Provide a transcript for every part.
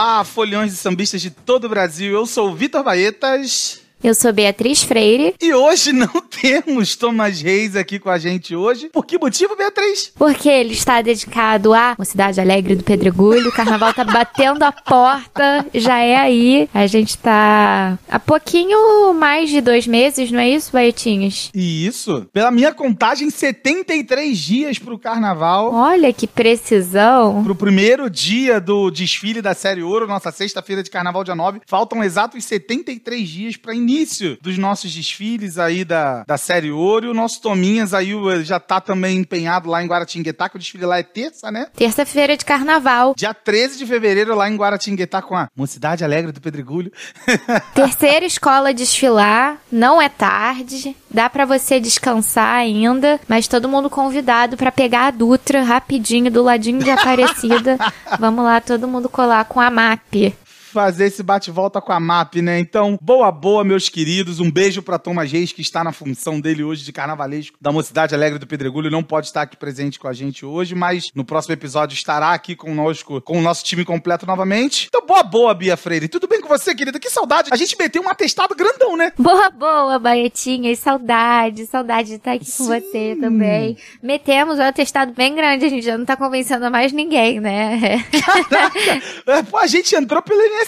Olá, foliões e sambistas de todo o Brasil. Eu sou o Vitor Baetas. Eu sou Beatriz Freire. E hoje não temos Thomas Reis aqui com a gente hoje. Por que motivo, Beatriz? Porque ele está dedicado à Mocidade Alegre do Pedregulho. O carnaval tá batendo a porta, já é aí. A gente tá há pouquinho mais de dois meses, não é isso, Baetinhos? Isso. Pela minha contagem, 73 dias pro carnaval. Olha que precisão. Pro primeiro dia do desfile da Série Ouro, nossa sexta-feira de carnaval, dia 9. Faltam exatos 73 dias pra início dos nossos desfiles aí da, da série Ouro. E o nosso Tominhas aí já tá também empenhado lá em Guaratinguetá, que o desfile lá é terça, né? Terça-feira de carnaval. Dia 13 de fevereiro lá em Guaratinguetá com a Mocidade Alegre do Pedregulho. Terceira escola desfilar, não é tarde, dá para você descansar ainda, mas todo mundo convidado para pegar a Dutra rapidinho do ladinho de Aparecida. Vamos lá, todo mundo colar com a MAP fazer esse bate-volta com a MAP, né? Então, boa, boa, meus queridos. Um beijo para Thomas Reis, que está na função dele hoje de carnavalesco da Mocidade Alegre do Pedregulho. Não pode estar aqui presente com a gente hoje, mas no próximo episódio estará aqui conosco, com o nosso time completo novamente. Então, boa, boa, Bia Freire. Tudo bem com você, querida? Que saudade. A gente meteu um atestado grandão, né? Boa, boa, Baetinha. E saudade, saudade de estar aqui Sim. com você também. Metemos um atestado bem grande. A gente já não tá convencendo mais ninguém, né? Caraca. É, pô, a gente entrou pelo INSS,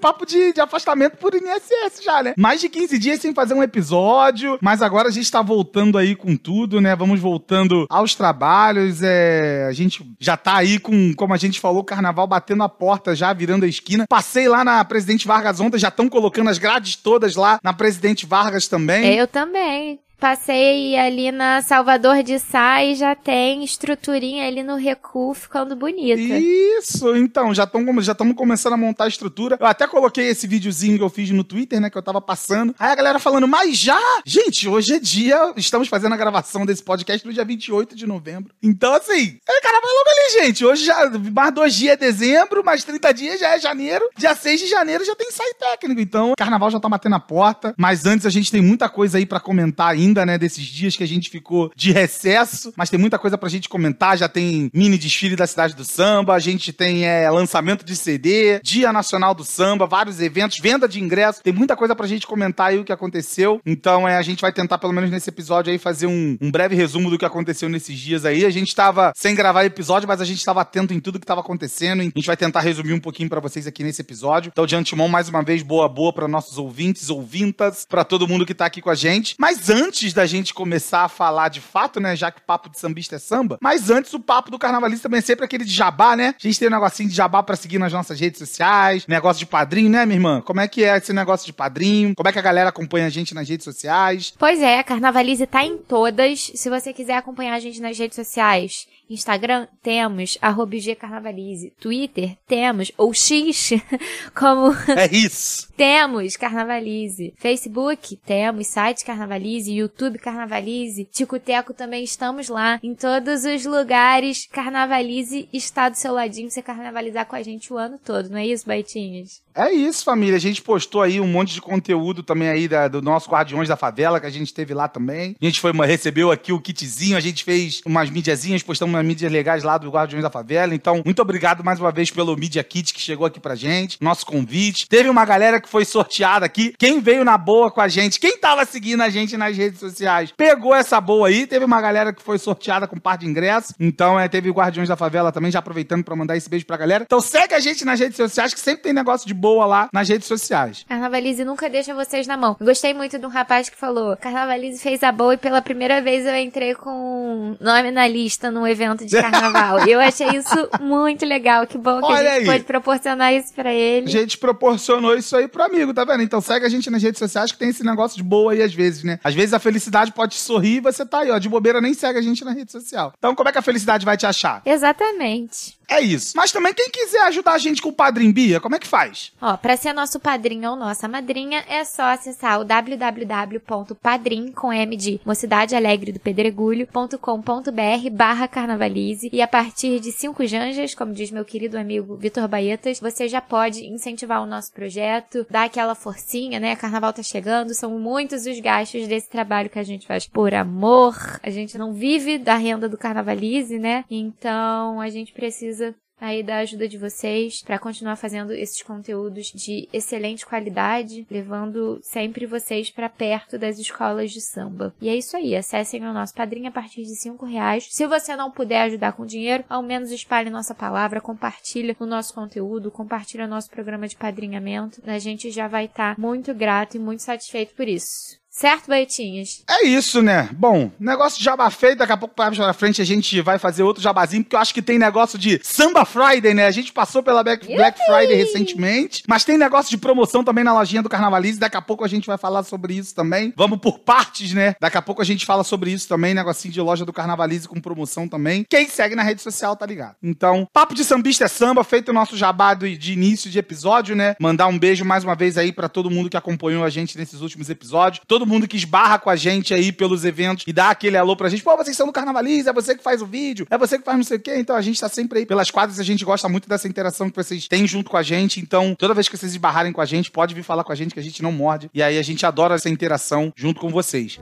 papo de, de afastamento por INSS já, né? Mais de 15 dias sem fazer um episódio, mas agora a gente tá voltando aí com tudo, né? Vamos voltando aos trabalhos, é... a gente já tá aí com, como a gente falou, o carnaval batendo a porta já, virando a esquina. Passei lá na Presidente Vargas ontem, já estão colocando as grades todas lá na Presidente Vargas também. Eu também. Passei ali na Salvador de Sá e já tem estruturinha ali no recuo ficando bonita. Isso, então, já estamos já começando a montar a estrutura. Eu até coloquei esse videozinho que eu fiz no Twitter, né, que eu tava passando. Aí a galera falando, mas já? Gente, hoje é dia, estamos fazendo a gravação desse podcast no dia 28 de novembro. Então, assim, é carnaval logo ali, gente. Hoje já, mais dois dias é dezembro, mais 30 dias já é janeiro. Dia 6 de janeiro já tem ensaio técnico. Então, carnaval já tá batendo a porta. Mas antes a gente tem muita coisa aí para comentar ainda ainda, né, desses dias que a gente ficou de recesso, mas tem muita coisa pra gente comentar. Já tem mini desfile da Cidade do Samba, a gente tem é, lançamento de CD, Dia Nacional do Samba, vários eventos, venda de ingressos. Tem muita coisa pra gente comentar aí o que aconteceu. Então, é, a gente vai tentar, pelo menos nesse episódio aí, fazer um, um breve resumo do que aconteceu nesses dias aí. A gente tava sem gravar episódio, mas a gente tava atento em tudo que tava acontecendo. A gente vai tentar resumir um pouquinho para vocês aqui nesse episódio. Então, de antemão, mais uma vez, boa, boa para nossos ouvintes, ouvintas, para todo mundo que tá aqui com a gente. Mas antes antes da gente começar a falar de fato, né? Já que o papo de sambista é samba. Mas antes, o papo do carnavalista também é sempre aquele de jabá, né? A gente tem um negocinho de jabá pra seguir nas nossas redes sociais, negócio de padrinho, né, minha irmã? Como é que é esse negócio de padrinho? Como é que a galera acompanha a gente nas redes sociais? Pois é, a Carnavalize tá em todas. Se você quiser acompanhar a gente nas redes sociais, Instagram temos arroba Carnavalize. Twitter temos, ou X, como. É isso! temos Carnavalize. Facebook temos, site Carnavalize, YouTube Carnavalize. Ticoteco também estamos lá. Em todos os lugares, Carnavalize está do seu ladinho você carnavalizar com a gente o ano todo, não é isso, Baitinhas? É isso, família. A gente postou aí um monte de conteúdo também aí da, do nosso Guardiões da Favela, que a gente teve lá também. A gente foi, recebeu aqui o kitzinho, a gente fez umas mídiazinhas, postamos umas mídias legais lá do Guardiões da Favela. Então, muito obrigado mais uma vez pelo Media Kit que chegou aqui pra gente, nosso convite. Teve uma galera que foi sorteada aqui. Quem veio na boa com a gente, quem tava seguindo a gente nas redes sociais, pegou essa boa aí. Teve uma galera que foi sorteada com par de ingressos. Então, é, teve Guardiões da Favela também, já aproveitando para mandar esse beijo pra galera. Então, segue a gente nas redes sociais, que sempre tem negócio de boa lá nas redes sociais. Carnavalize nunca deixa vocês na mão. Gostei muito de um rapaz que falou: Carnavalize fez a boa e pela primeira vez eu entrei com nome na lista num evento de carnaval. eu achei isso muito legal. Que bom que Olha a gente aí. pôde proporcionar isso pra ele. A gente proporcionou isso aí pro amigo, tá vendo? Então segue a gente nas redes sociais que tem esse negócio de boa aí às vezes, né? Às vezes a felicidade pode sorrir e você tá aí, ó, de bobeira nem segue a gente na rede social. Então, como é que a felicidade vai te achar? Exatamente. É isso. Mas também quem quiser ajudar a gente com o Padrim Bia, como é que faz? Ó, pra ser nosso padrinho ou nossa madrinha, é só acessar o www.padrim, com M de Mocidade Alegre do Pedregulho.com.br barra carnavalize e a partir de cinco janjas, como diz meu querido amigo Vitor Baetas, você já pode incentivar o nosso projeto, dar aquela forcinha, né? Carnaval tá chegando, são muitos os gastos desse trabalho que a gente faz por amor. A gente não vive da renda do Carnavalize, né? Então a gente precisa aí da ajuda de vocês para continuar fazendo esses conteúdos de excelente qualidade, levando sempre vocês para perto das escolas de samba. E é isso aí, acessem o nosso padrinho a partir de cinco reais. Se você não puder ajudar com dinheiro, ao menos espalhe nossa palavra, compartilhe o nosso conteúdo, compartilhe o nosso programa de padrinhamento. A gente já vai estar tá muito grato e muito satisfeito por isso. Certo, Baetinhas? É isso, né? Bom, negócio de jabá feito, daqui a pouco mais pra frente a gente vai fazer outro jabazinho, porque eu acho que tem negócio de Samba Friday, né? A gente passou pela Black, Black Friday recentemente, mas tem negócio de promoção também na lojinha do Carnavalize, daqui a pouco a gente vai falar sobre isso também. Vamos por partes, né? Daqui a pouco a gente fala sobre isso também, negocinho de loja do Carnavalize com promoção também. Quem segue na rede social tá ligado. Então, papo de sambista é samba, feito o nosso jabá de início de episódio, né? Mandar um beijo mais uma vez aí para todo mundo que acompanhou a gente nesses últimos episódios. Todo mundo que esbarra com a gente aí pelos eventos e dá aquele alô pra gente. Pô, vocês são do Carnavalize, é você que faz o vídeo, é você que faz não sei o quê. Então a gente tá sempre aí pelas quadras, a gente gosta muito dessa interação que vocês têm junto com a gente. Então, toda vez que vocês esbarrarem com a gente, pode vir falar com a gente que a gente não morde. E aí a gente adora essa interação junto com vocês.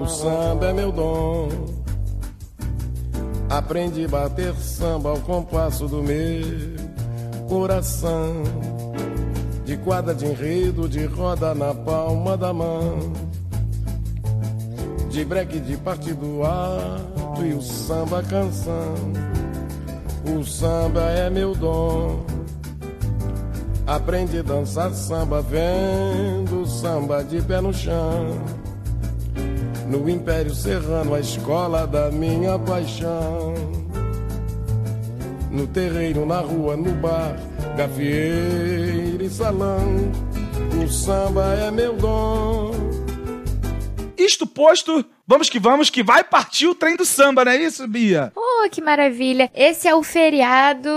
O samba é meu dom. Aprendi a bater samba ao compasso do meu coração. Quadra de enredo, de roda na palma da mão de breque de partido alto e o samba canção. O samba é meu dom. Aprendi a dançar samba vendo samba de pé no chão. No Império Serrano, a escola da minha paixão. No terreiro, na rua, no bar, gafieira e salão. O samba é meu dom isto posto, vamos que vamos, que vai partir o trem do samba, não é isso, Bia? Oh, que maravilha! Esse é o feriado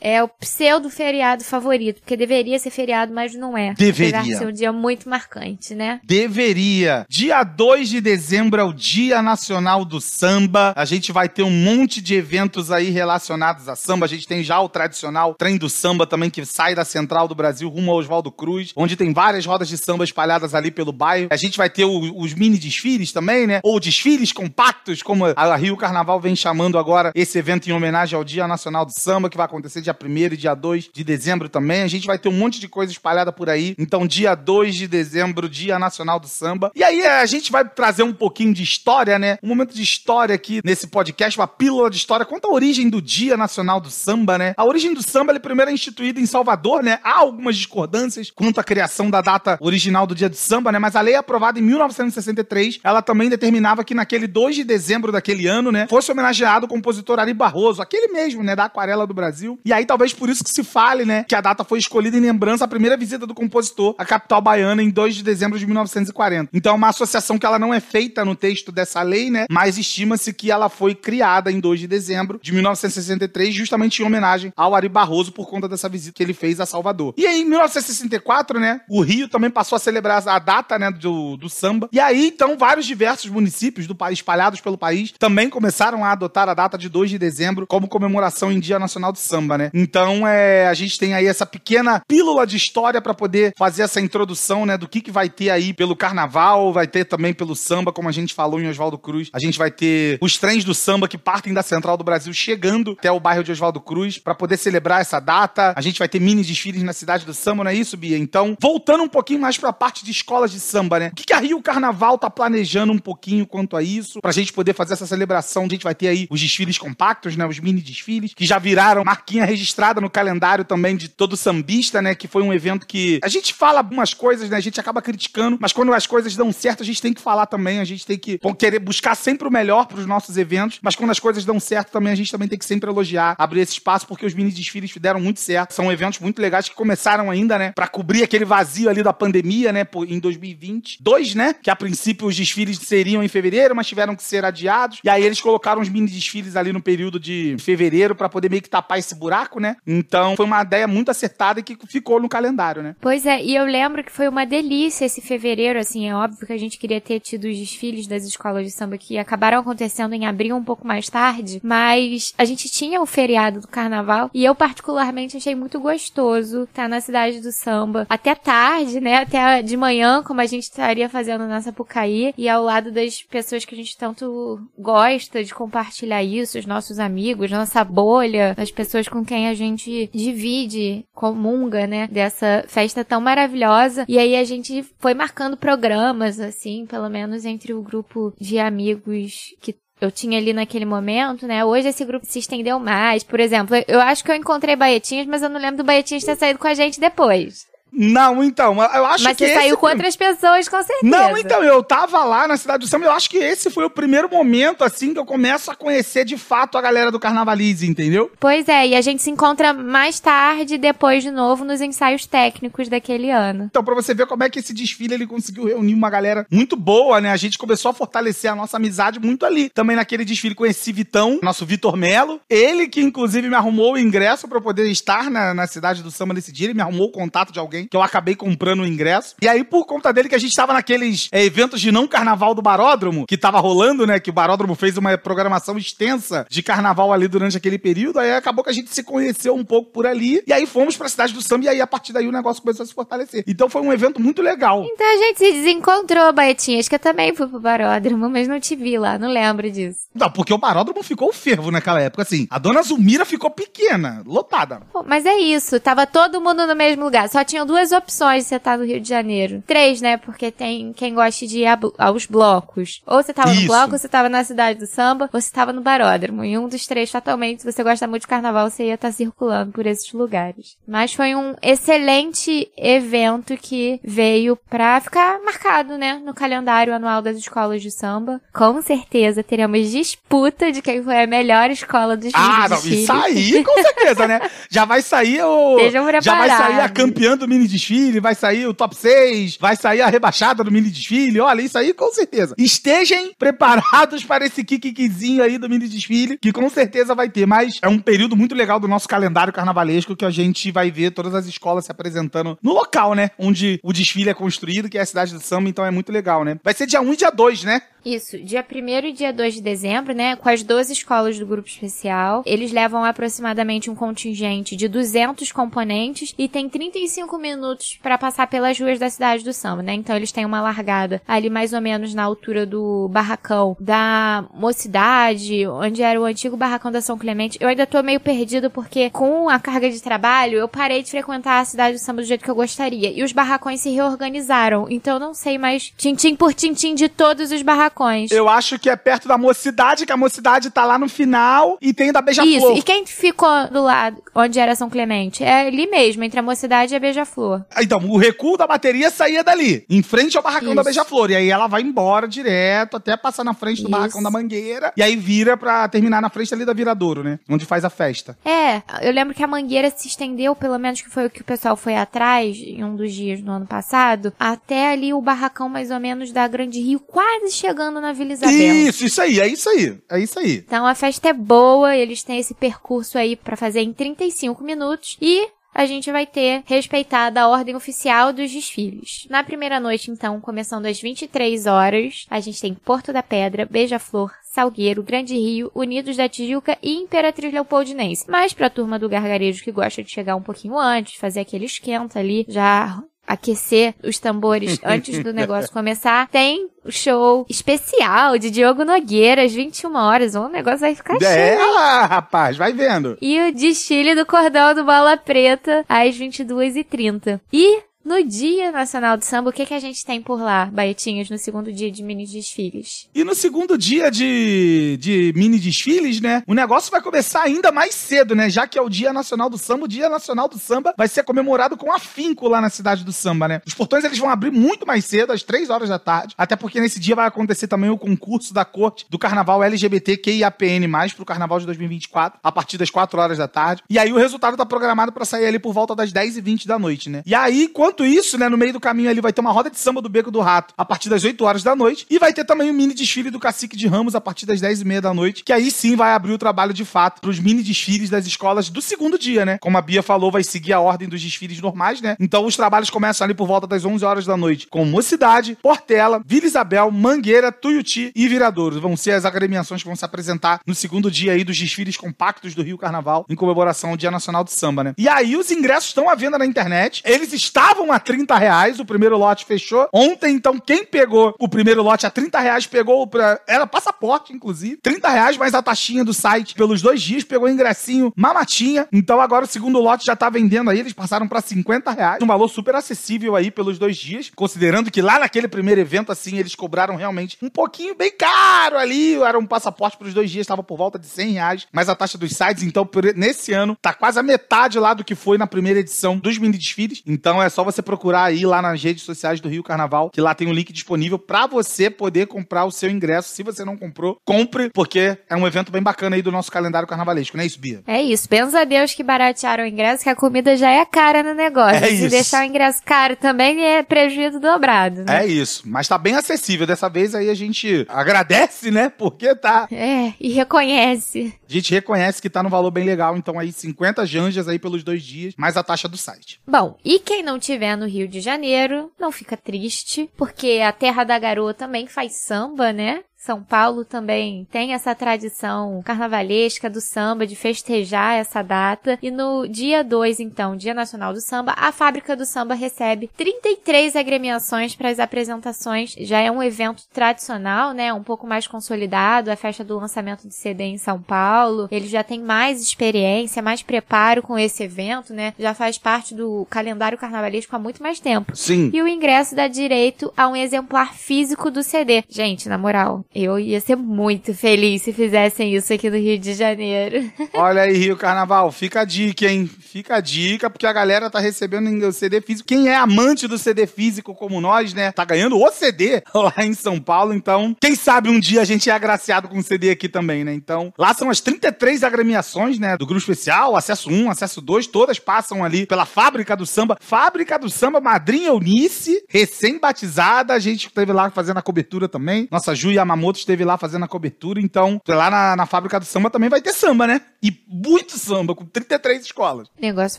é o pseudo feriado favorito, porque deveria ser feriado, mas não é. Deveria. Apesar de ser um dia muito marcante, né? Deveria. Dia 2 de dezembro é o Dia Nacional do Samba. A gente vai ter um monte de eventos aí relacionados a samba. A gente tem já o tradicional trem do samba também, que sai da central do Brasil rumo ao Oswaldo Cruz, onde tem várias rodas de samba espalhadas ali pelo bairro. A gente vai ter o, os mini desfiles também, né? Ou desfiles compactos, como a Rio Carnaval vem chamando agora esse evento em homenagem ao Dia Nacional do Samba, que vai acontecer dia 1 e dia 2 de dezembro também. A gente vai ter um monte de coisa espalhada por aí. Então, dia 2 de dezembro, Dia Nacional do Samba. E aí, a gente vai trazer um pouquinho de história, né? Um momento de história aqui nesse podcast, uma pílula de história. Conta a origem do Dia Nacional do Samba, né? A origem do samba, ele primeiro é instituído em Salvador, né? Há algumas discordâncias quanto à criação da data original do Dia do Samba, né? Mas a lei aprovada em 1963, ela também determinava que naquele 2 de dezembro daquele ano, né? Fosse homenageado o compositor Ari Barroso, aquele mesmo, né? Da Aquarela do Brasil. E aí, talvez por isso que se fale, né, que a data foi escolhida em lembrança à primeira visita do compositor à capital baiana em 2 de dezembro de 1940. Então é uma associação que ela não é feita no texto dessa lei, né, mas estima-se que ela foi criada em 2 de dezembro de 1963, justamente em homenagem ao Ari Barroso por conta dessa visita que ele fez a Salvador. E aí, em 1964, né, o Rio também passou a celebrar a data, né, do, do samba. E aí, então, vários diversos municípios do país, espalhados pelo país, também começaram a adotar a data de 2 de dezembro como comemoração em Dia Nacional do Samba, né? Então, é, a gente tem aí essa pequena pílula de história para poder fazer essa introdução, né, do que, que vai ter aí pelo carnaval, vai ter também pelo samba, como a gente falou em Oswaldo Cruz. A gente vai ter os trens do samba que partem da Central do Brasil chegando até o bairro de Oswaldo Cruz para poder celebrar essa data. A gente vai ter mini desfiles na cidade do samba, não é isso, Bia? Então, voltando um pouquinho mais para a parte de escolas de samba, né? O que, que a Rio Carnaval tá planejando um pouquinho quanto a isso, pra gente poder fazer essa celebração? A gente vai ter aí os desfiles compactos, né, os mini desfiles, que já viraram marquinha registrada no calendário também de todo sambista, né? Que foi um evento que a gente fala algumas coisas, né? A gente acaba criticando, mas quando as coisas dão certo, a gente tem que falar também, a gente tem que querer buscar sempre o melhor para os nossos eventos, mas quando as coisas dão certo também, a gente também tem que sempre elogiar, abrir esse espaço, porque os mini desfiles deram muito certo. São eventos muito legais que começaram ainda, né? Para cobrir aquele vazio ali da pandemia, né? Em 2020. Dois, né? Que a princípio os desfiles seriam em fevereiro, mas tiveram que ser adiados. E aí eles colocaram os mini desfiles ali no período de fevereiro para poder meio que tapar esse buraco, né? Então foi uma ideia muito acertada que ficou no calendário, né? Pois é, e eu lembro que foi uma delícia esse fevereiro, assim, é óbvio que a gente queria ter tido os desfiles das escolas de samba que acabaram acontecendo em abril um pouco mais tarde, mas a gente tinha o feriado do carnaval e eu particularmente achei muito gostoso estar na cidade do samba até tarde, né? Até de manhã, como a gente estaria fazendo na Sapucaí e ao lado das pessoas que a gente tanto gosta de compartilhar isso, os nossos amigos, nossa bolha, as pessoas com quem a gente divide, comunga, né? Dessa festa tão maravilhosa. E aí a gente foi marcando programas, assim, pelo menos entre o grupo de amigos que eu tinha ali naquele momento, né? Hoje esse grupo se estendeu mais. Por exemplo, eu acho que eu encontrei Baetinhas, mas eu não lembro do Baetinhas ter saído com a gente depois. Não, então, eu acho Mas que. Mas você saiu com outras pessoas, com certeza. Não, então, eu tava lá na cidade do samba, eu acho que esse foi o primeiro momento, assim, que eu começo a conhecer de fato a galera do Carnavalize, entendeu? Pois é, e a gente se encontra mais tarde, depois de novo, nos ensaios técnicos daquele ano. Então, pra você ver como é que esse desfile ele conseguiu reunir uma galera muito boa, né? A gente começou a fortalecer a nossa amizade muito ali. Também naquele desfile conheci Vitão, nosso Vitor Melo. Ele que, inclusive, me arrumou o ingresso para poder estar na, na cidade do samba nesse dia. Ele me arrumou o contato de alguém que eu acabei comprando comprando o ingresso. E aí, por conta dele, que a gente tava naqueles é, eventos de não carnaval do Baródromo, que tava rolando, né? Que o Baródromo fez uma programação extensa de carnaval ali durante aquele período. Aí acabou que a gente se conheceu um pouco por ali. E aí fomos pra cidade do samba. E aí, a partir daí, o negócio começou a se fortalecer. Então foi um evento muito legal. Então a gente se desencontrou, Baetinhas, que eu também fui pro Baródromo, mas não te vi lá, não lembro disso. Não, porque o Baródromo ficou fervo naquela época, assim. A dona Zumira ficou pequena, lotada. Pô, mas é isso, tava todo mundo no mesmo lugar. Só tinham duas opções você tá no Rio de Janeiro. Três, né? Porque tem quem gosta de ir aos blocos. Ou você tava Isso. no bloco, ou você tava na cidade do samba, ou você tava no baródromo. E um dos três, fatalmente, se você gosta muito de carnaval, você ia estar tá circulando por esses lugares. Mas foi um excelente evento que veio pra ficar marcado, né? No calendário anual das escolas de samba. Com certeza teremos disputa de quem foi a melhor escola dos Ah, não, isso aí, com certeza, né? Já vai sair o. Já vai sair a campeã do mini desfile, vai sair o top 6, vai sair a rebaixada do mini desfile. Olha, isso aí com certeza. Estejam preparados para esse kikikizinho aí do mini desfile, que com certeza vai ter. Mas é um período muito legal do nosso calendário carnavalesco que a gente vai ver todas as escolas se apresentando no local, né? Onde o desfile é construído, que é a cidade do samba, então é muito legal, né? Vai ser dia 1 e dia 2, né? Isso, dia 1 e dia 2 de dezembro, né, com as 12 escolas do grupo especial. Eles levam aproximadamente um contingente de 200 componentes e tem 35 minutos para passar pelas ruas da cidade do samba, né? Então eles têm uma largada ali mais ou menos na altura do barracão da Mocidade, onde era o antigo barracão da São Clemente. Eu ainda tô meio perdido porque com a carga de trabalho eu parei de frequentar a cidade do samba do jeito que eu gostaria. E os barracões se reorganizaram. Então eu não sei mais tintim por tintim de todos os barracões. Eu acho que é perto da mocidade, que a mocidade tá lá no final e tem da Beija-Flor. Isso, e quem ficou do lado onde era São Clemente? É ali mesmo, entre a mocidade e a Beija-Flor. Então, o recuo da bateria saía dali, em frente ao barracão Isso. da Beija-Flor. E aí ela vai embora direto, até passar na frente do Isso. barracão da Mangueira. E aí vira pra terminar na frente ali da Viradouro, né? Onde faz a festa. É, eu lembro que a Mangueira se estendeu, pelo menos que foi o que o pessoal foi atrás, em um dos dias do ano passado, até ali o barracão mais ou menos da Grande Rio, quase chegando chegando na Vila Isabel. Isso, isso aí, é isso aí. É isso aí. Então a festa é boa, eles têm esse percurso aí para fazer em 35 minutos e a gente vai ter respeitada a ordem oficial dos desfiles. Na primeira noite, então, começando às 23 horas, a gente tem Porto da Pedra, Beija-Flor, Salgueiro, Grande Rio, Unidos da Tijuca e Imperatriz Leopoldinense. Mas pra turma do gargarejo que gosta de chegar um pouquinho antes, fazer aquele esquenta ali, já aquecer os tambores antes do negócio começar, tem o show especial de Diogo Nogueira às 21 horas. O negócio vai ficar é, cheio. É, rapaz, vai vendo. E o desfile do cordão do Bola Preta às 22h30. E No Dia Nacional do Samba, o que, que a gente tem por lá, Baetinhos, no segundo dia de mini desfiles? E no segundo dia de, de mini desfiles, né? O negócio vai começar ainda mais cedo, né? Já que é o Dia Nacional do Samba, o Dia Nacional do Samba vai ser comemorado com afinco lá na cidade do samba, né? Os portões eles vão abrir muito mais cedo, às 3 horas da tarde, até porque nesse dia vai acontecer também o concurso da corte do carnaval LGBTQIAPN+, pro carnaval de 2024, a partir das 4 horas da tarde. E aí o resultado tá programado para sair ali por volta das 10h20 da noite, né? E aí, enquanto isso, né, no meio do caminho ali vai ter uma roda de samba do Beco do Rato a partir das 8 horas da noite e vai ter também o mini desfile do Cacique de Ramos a partir das 10h30 da noite, que aí sim vai abrir o trabalho de fato pros mini desfiles das escolas do segundo dia, né? Como a Bia falou, vai seguir a ordem dos desfiles normais, né? Então os trabalhos começam ali por volta das 11 horas da noite com Mocidade, Portela, Vila Isabel, Mangueira, Tuiuti e Viradouros. Vão ser as agremiações que vão se apresentar no segundo dia aí dos desfiles compactos do Rio Carnaval em comemoração ao Dia Nacional do Samba, né? E aí os ingressos estão à venda na internet. Eles estavam a 30 reais, o primeiro lote fechou. Ontem, então, quem pegou o primeiro lote a 30 reais pegou pra... Era passaporte, inclusive. 30 reais mais a taxinha do site pelos dois dias, pegou ingressinho mamatinha. Então agora o segundo lote já tá vendendo aí, eles passaram para 50 reais. Um valor super acessível aí pelos dois dias, considerando que lá naquele primeiro evento, assim, eles cobraram realmente um pouquinho bem caro ali. Era um passaporte para os dois dias, estava por volta de 100 reais. Mas a taxa dos sites, então, nesse ano, tá quase a metade lá do que foi na primeira edição dos mini desfiles. Então é só você procurar aí lá nas redes sociais do Rio Carnaval, que lá tem um link disponível para você poder comprar o seu ingresso. Se você não comprou, compre, porque é um evento bem bacana aí do nosso calendário carnavalesco, não é isso, Bia? É isso. Pensa a Deus que baratearam o ingresso, que a comida já é cara no negócio. É Se isso. deixar o ingresso caro também é prejuízo dobrado, né? É isso, mas tá bem acessível. Dessa vez aí a gente agradece, né? Porque tá. É, e reconhece. A gente reconhece que tá no valor bem legal. Então aí 50 janjas aí pelos dois dias, mais a taxa do site. Bom, e quem não tiver no Rio de Janeiro, não fica triste, porque a Terra da Garoa também faz samba, né? São Paulo também tem essa tradição carnavalesca do samba, de festejar essa data. E no dia 2, então, Dia Nacional do Samba, a Fábrica do Samba recebe 33 agremiações para as apresentações. Já é um evento tradicional, né? Um pouco mais consolidado, a festa do lançamento de CD em São Paulo. Ele já tem mais experiência, mais preparo com esse evento, né? Já faz parte do calendário carnavalesco há muito mais tempo. Sim. E o ingresso dá direito a um exemplar físico do CD. Gente, na moral, eu ia ser muito feliz se fizessem isso aqui no Rio de Janeiro. Olha aí, Rio Carnaval, fica a dica, hein? Fica a dica, porque a galera tá recebendo o CD físico. Quem é amante do CD físico como nós, né? Tá ganhando o CD lá em São Paulo. Então, quem sabe um dia a gente é agraciado com o CD aqui também, né? Então, lá são as 33 agremiações, né? Do grupo especial, acesso 1, acesso 2, todas passam ali pela Fábrica do Samba. Fábrica do Samba, Madrinha Eunice, recém-batizada. A gente esteve lá fazendo a cobertura também. Nossa Ju Yamamoto esteve lá fazendo a cobertura. Então, lá na, na Fábrica do Samba também vai ter samba, né? E muito samba, com 33 escolas. O negócio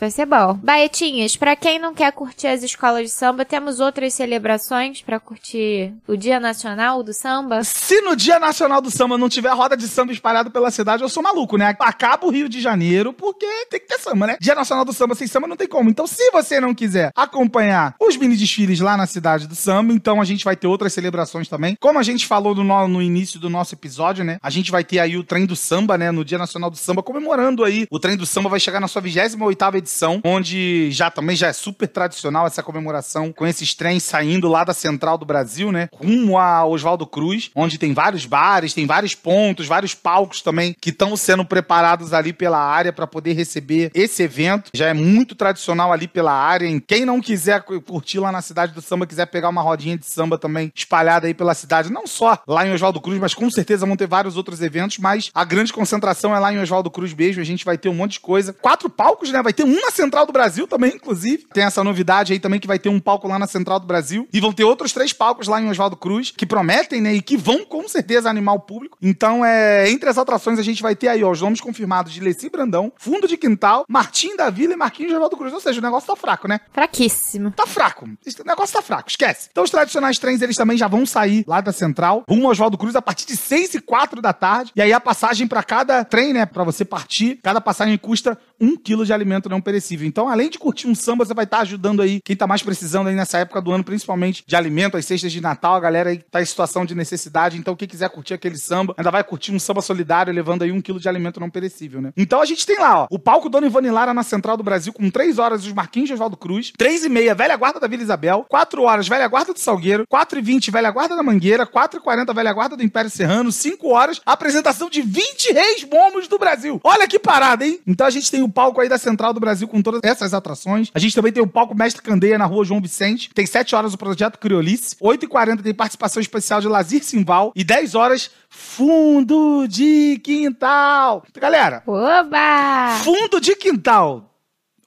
vai ser bom. Baetinhas, pra quem não quer curtir as escolas de samba, temos outras celebrações pra curtir o Dia Nacional do Samba. Se no Dia Nacional do Samba não tiver roda de samba espalhada pela cidade, eu sou maluco, né? Acaba o Rio de Janeiro, porque tem que ter samba, né? Dia Nacional do Samba sem samba não tem como. Então, se você não quiser acompanhar os mini desfiles lá na cidade do samba, então a gente vai ter outras celebrações também. Como a gente falou no, no, início do nosso episódio, né? A gente vai ter aí o trem do samba, né? No Dia Nacional do Samba, comemorando aí. O trem do samba vai chegar na sua 28 edição, onde já também já é super tradicional essa comemoração, com esses trens saindo lá da central do Brasil, né? Rumo a Oswaldo Cruz, onde tem vários bares, tem vários pontos, vários palcos também que estão sendo preparados ali pela área para poder receber esse evento. Já é muito tradicional ali pela área. Em quem não quiser cu- curtir lá na cidade do samba, quiser pegar uma rodinha de samba também espalhada aí pela cidade, não só lá em Oswaldo Cruz, mas com certeza vão ter vários outros eventos, mas a grande concentração é lá em Oswaldo Cruz mesmo. A gente vai ter um monte de coisa. Quatro palcos, né? Vai ter um na Central do Brasil também, inclusive. Tem essa novidade aí também que vai ter um palco lá na Central do Brasil. E vão ter outros três palcos lá em Oswaldo Cruz, que prometem, né? E que vão com certeza animar o público. Então, é, entre as atrações, a gente vai ter aí, ó, os nomes confirmados de Leci Brandão, Fundo de Quintal, Martim da Vila e Marquinhos de Oswaldo Cruz. Ou seja, o negócio tá fraco, né? Fraquíssimo. Tá fraco. Esse negócio tá fraco, esquece. Então os tradicionais trens, eles também já vão sair lá da central, rumo ao Oswaldo Oswaldo Cruz a partir de 6 e 4 da tarde. E aí a passagem para cada trem, né, para você partir, cada passagem custa um quilo de alimento não perecível. Então, além de curtir um samba, você vai estar tá ajudando aí quem tá mais precisando aí nessa época do ano, principalmente de alimento, as cestas de Natal, a galera aí tá em situação de necessidade. Então, quem quiser curtir aquele samba, ainda vai curtir um samba solidário, levando aí um quilo de alimento não perecível, né? Então, a gente tem lá, ó, o palco Dona Ivone Lara na Central do Brasil, com 3 horas os Marquinhos de Oswaldo Cruz, 3 e meia, Velha Guarda da Vila Isabel, 4 horas, Velha Guarda do Salgueiro, 4 e 20, Velha Guarda da Mangueira, 4 e 40, Velha Guarda do Império Serrano, 5 horas, apresentação de 20 reis momos do Brasil. Olha que parada, hein? Então, a gente tem o palco aí da Central do Brasil com todas essas atrações. A gente também tem o palco Mestre Candeia na rua João Vicente. Tem 7 horas o projeto Criolice. 8h40 tem participação especial de Lazir Simval. E 10 horas, fundo de quintal. Galera, Oba! fundo de quintal.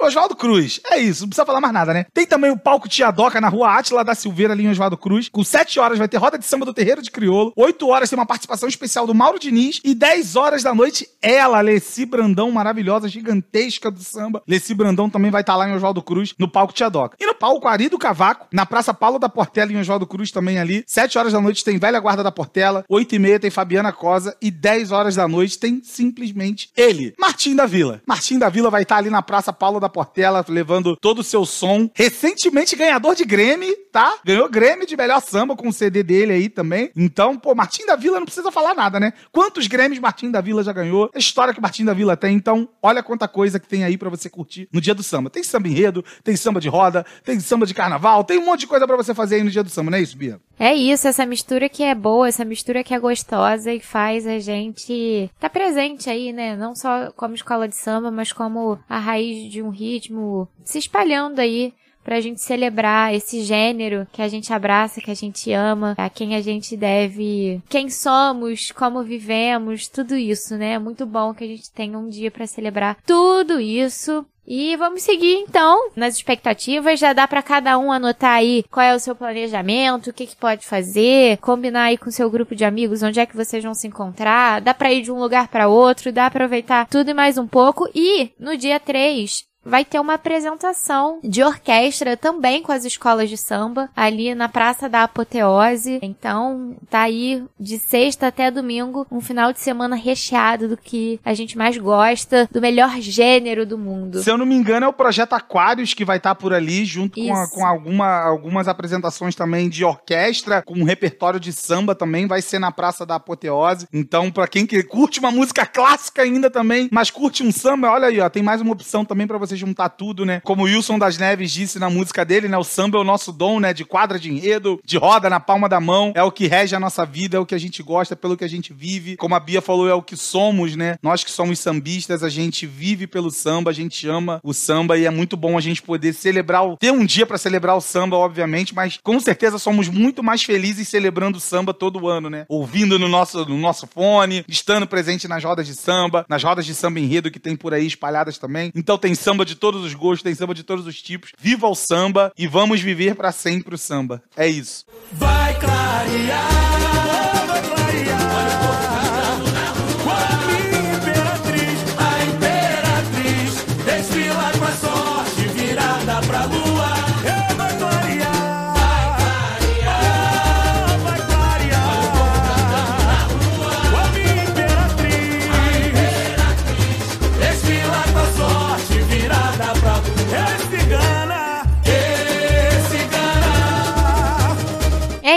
Oswaldo Cruz. É isso, não precisa falar mais nada, né? Tem também o palco Tiadoca na rua Átila da Silveira, ali em Oswaldo Cruz. Com 7 horas vai ter roda de samba do Terreiro de Criolo. 8 horas tem uma participação especial do Mauro Diniz. E 10 horas da noite, ela, Leci Brandão, maravilhosa, gigantesca do samba. Leci Brandão também vai estar lá em Oswaldo Cruz, no palco Tiadoca. E no palco Ari do Cavaco, na Praça Paulo da Portela, em Oswaldo Cruz também ali. 7 horas da noite tem Velha Guarda da Portela. 8 e meia tem Fabiana Cosa. E 10 horas da noite tem simplesmente ele, Martim da Vila. Martim da Vila vai estar ali na Praça Paulo da Portela, levando todo o seu som. Recentemente ganhador de Grêmio, tá? Ganhou Grêmio de melhor samba com o CD dele aí também. Então, pô, Martim da Vila não precisa falar nada, né? Quantos Grêmios Martim da Vila já ganhou? A história que Martim da Vila tem. Então, olha quanta coisa que tem aí pra você curtir no dia do samba. Tem samba enredo, tem samba de roda, tem samba de carnaval, tem um monte de coisa pra você fazer aí no dia do samba, não é isso, Bia? É isso, essa mistura que é boa, essa mistura que é gostosa e faz a gente tá presente aí, né? Não só como escola de samba, mas como a raiz de um ritmo se espalhando aí pra gente celebrar esse gênero que a gente abraça, que a gente ama, a quem a gente deve, quem somos, como vivemos, tudo isso, né? É muito bom que a gente tenha um dia pra celebrar tudo isso. E vamos seguir então nas expectativas. Já dá pra cada um anotar aí qual é o seu planejamento, o que, que pode fazer, combinar aí com seu grupo de amigos onde é que vocês vão se encontrar. Dá pra ir de um lugar pra outro, dá pra aproveitar tudo e mais um pouco. E no dia 3 vai ter uma apresentação de orquestra também com as escolas de samba ali na Praça da Apoteose. Então, tá aí de sexta até domingo, um final de semana recheado do que a gente mais gosta, do melhor gênero do mundo. Se eu não me engano, é o Projeto Aquários que vai estar por ali, junto com, a- Isso. com alguma, algumas apresentações também de orquestra, com um repertório de samba também, vai ser na Praça da Apoteose. Então, pra quem que curte uma música clássica ainda também, mas curte um samba, olha aí, ó, tem mais uma opção também pra você juntar tudo, né? Como o Wilson das Neves disse na música dele, né? O samba é o nosso dom, né? De quadra de enredo, de roda na palma da mão, é o que rege a nossa vida, é o que a gente gosta, pelo que a gente vive. Como a Bia falou, é o que somos, né? Nós que somos sambistas, a gente vive pelo samba, a gente ama o samba e é muito bom a gente poder celebrar, ter um dia pra celebrar o samba, obviamente, mas com certeza somos muito mais felizes celebrando o samba todo ano, né? Ouvindo no nosso, no nosso fone, estando presente nas rodas de samba, nas rodas de samba enredo que tem por aí espalhadas também. Então tem samba de todos os gostos, tem samba de todos os tipos. Viva o samba e vamos viver pra sempre o samba. É isso. Vai clarear,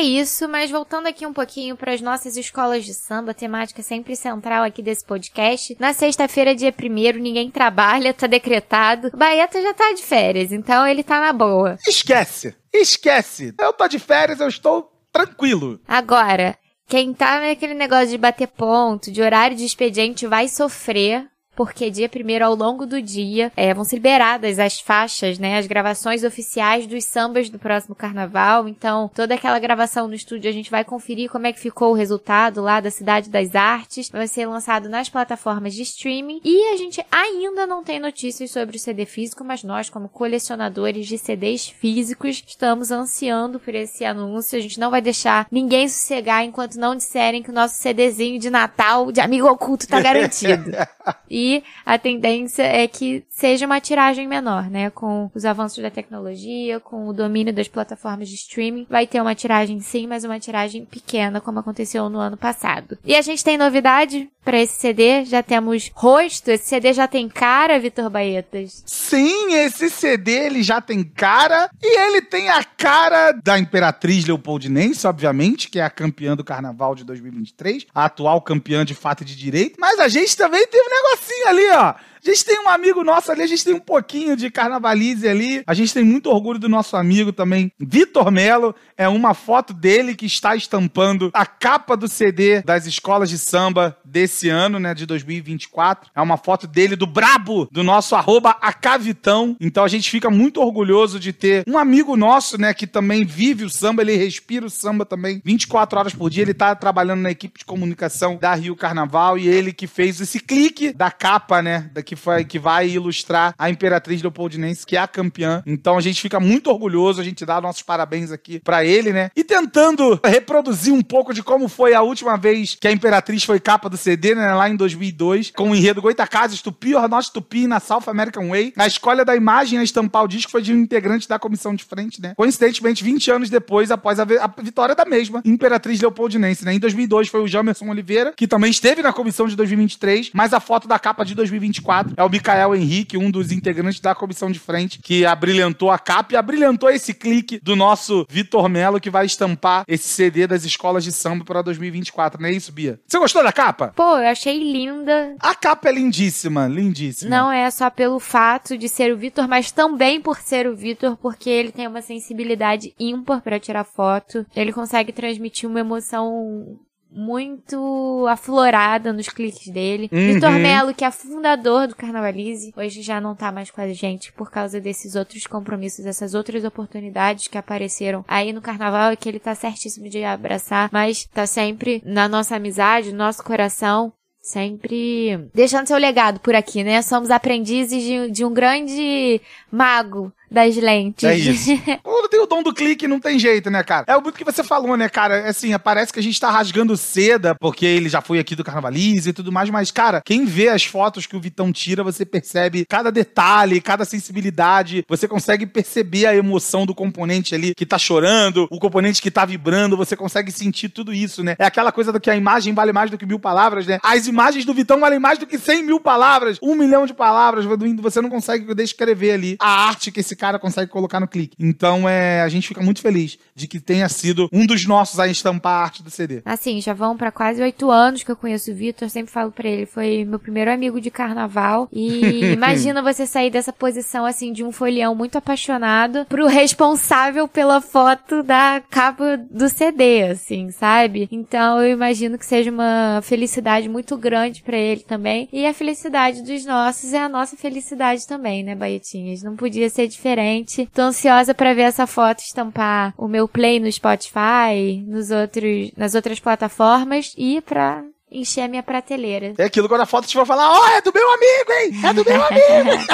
isso, mas voltando aqui um pouquinho para as nossas escolas de samba, temática sempre central aqui desse podcast. Na sexta-feira, dia 1 ninguém trabalha, tá decretado. O Baeta já tá de férias, então ele tá na boa. Esquece! Esquece! Eu tô de férias, eu estou tranquilo. Agora, quem tá naquele negócio de bater ponto, de horário de expediente, vai sofrer. Porque dia primeiro, ao longo do dia, é, vão ser liberadas as faixas, né? As gravações oficiais dos sambas do próximo carnaval. Então, toda aquela gravação no estúdio, a gente vai conferir como é que ficou o resultado lá da Cidade das Artes. Vai ser lançado nas plataformas de streaming. E a gente ainda não tem notícias sobre o CD físico, mas nós, como colecionadores de CDs físicos, estamos ansiando por esse anúncio. A gente não vai deixar ninguém sossegar enquanto não disserem que o nosso CDzinho de Natal de Amigo Oculto tá garantido. e a tendência é que seja uma tiragem menor, né? Com os avanços da tecnologia, com o domínio das plataformas de streaming, vai ter uma tiragem sim, mas uma tiragem pequena, como aconteceu no ano passado. E a gente tem novidade para esse CD, já temos rosto, esse CD já tem cara, Vitor Baetas. Sim, esse CD ele já tem cara e ele tem a cara da Imperatriz Leopoldinense, obviamente, que é a campeã do Carnaval de 2023, a atual campeã de fato de direito, mas a gente também tem um negocinho ali, ó. A gente tem um amigo nosso ali, a gente tem um pouquinho de carnavalize ali. A gente tem muito orgulho do nosso amigo também, Vitor Melo. É uma foto dele que está estampando a capa do CD das escolas de samba desse ano, né, de 2024. É uma foto dele do brabo, do nosso arroba Acavitão. Então a gente fica muito orgulhoso de ter um amigo nosso, né, que também vive o samba, ele respira o samba também 24 horas por dia. Ele tá trabalhando na equipe de comunicação da Rio Carnaval e ele que fez esse clique da capa, né, daqui que, foi, que vai ilustrar a Imperatriz Leopoldinense, que é a campeã. Então a gente fica muito orgulhoso, a gente dá nossos parabéns aqui para ele, né? E tentando reproduzir um pouco de como foi a última vez que a Imperatriz foi capa do CD, né? Lá em 2002, com o enredo Goitacazes, Tupi, Ornote Tupi, na South American Way. A escolha da imagem a estampar o disco foi de um integrante da comissão de frente, né? Coincidentemente, 20 anos depois, após a, a vitória da mesma, Imperatriz Leopoldinense, né? Em 2002 foi o Jamerson Oliveira, que também esteve na comissão de 2023, mas a foto da capa de 2024 é o Micael Henrique, um dos integrantes da comissão de frente, que abrilhantou a capa e abrilhantou esse clique do nosso Vitor Melo, que vai estampar esse CD das escolas de samba para 2024, não é isso, Bia? Você gostou da capa? Pô, eu achei linda. A capa é lindíssima, lindíssima. Não é só pelo fato de ser o Vitor, mas também por ser o Vitor, porque ele tem uma sensibilidade ímpar para tirar foto. Ele consegue transmitir uma emoção muito aflorada nos cliques dele. Uhum. Vitor Melo, que é fundador do Carnavalize, hoje já não tá mais com a gente por causa desses outros compromissos, essas outras oportunidades que apareceram aí no Carnaval e que ele tá certíssimo de abraçar, mas tá sempre na nossa amizade, no nosso coração. Sempre deixando seu legado por aqui, né? Somos aprendizes de, de um grande mago das lentes. É isso. Quando tem o dom do clique, não tem jeito, né, cara? É muito que você falou, né, cara? Assim, parece que a gente tá rasgando seda, porque ele já foi aqui do Carnavalize e tudo mais, mas, cara, quem vê as fotos que o Vitão tira, você percebe cada detalhe, cada sensibilidade, você consegue perceber a emoção do componente ali que tá chorando, o componente que tá vibrando, você consegue sentir tudo isso, né? É aquela coisa do que a imagem vale mais do que mil palavras, né? As imagens do Vitão valem mais do que cem mil palavras, um milhão de palavras, você não consegue descrever ali a arte que esse cara consegue colocar no clique. Então, é, a gente fica muito feliz de que tenha sido um dos nossos a estampar a arte do CD. Assim, já vão para quase oito anos que eu conheço o Vitor, sempre falo pra ele, foi meu primeiro amigo de carnaval. E imagina você sair dessa posição, assim, de um folião muito apaixonado pro responsável pela foto da capa do CD, assim, sabe? Então, eu imagino que seja uma felicidade muito grande para ele também. E a felicidade dos nossos é a nossa felicidade também, né, Baetinhas? Não podia ser diferente. Tô ansiosa para ver essa foto estampar o meu play no Spotify, nos outros, nas outras plataformas e pra encher a minha prateleira. É aquilo quando a foto estiver falar, ó, oh, é do meu amigo, hein? É do meu amigo!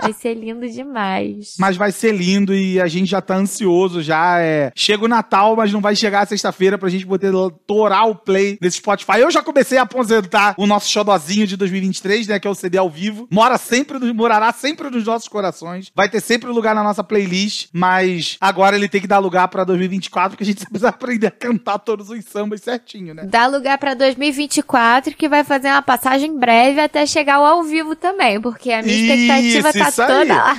Vai ser lindo demais. Mas vai ser lindo e a gente já tá ansioso já. É... Chega o Natal, mas não vai chegar sexta-feira pra gente poder torar o play nesse Spotify. Eu já comecei a aposentar o nosso xodozinho de 2023, né? Que é o CD ao vivo. Mora sempre, morará sempre nos nossos corações. Vai ter sempre lugar na nossa playlist, mas agora ele tem que dar lugar pra 2024, porque a gente precisa aprender a cantar todos os sambas certinho, né? Dá lugar pra 2024, que vai fazer uma passagem breve até chegar ao ao vivo também, porque a minha expectativa tá isso lá.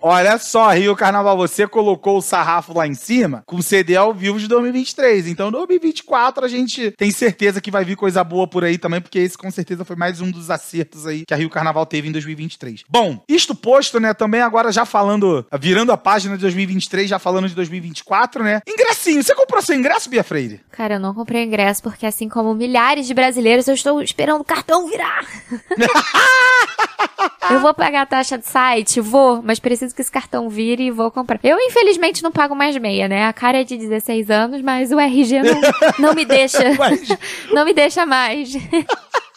Olha só, Rio Carnaval, você colocou o sarrafo lá em cima com CD ao vivo de 2023. Então, 2024 a gente tem certeza que vai vir coisa boa por aí também, porque esse com certeza foi mais um dos acertos aí que a Rio Carnaval teve em 2023. Bom, isto posto, né, também agora já falando, virando a página de 2023, já falando de 2024, né? Ingressinho, você comprou seu ingresso, Bia Freire? Cara, eu não comprei ingresso porque assim como milhares de brasileiros, eu estou esperando o cartão virar. eu vou pagar a taxa de site, vou, mas preciso que esse cartão vire e vou comprar. Eu, infelizmente, não pago mais meia, né? A cara é de 16 anos, mas o RG não, não me deixa. não me deixa mais.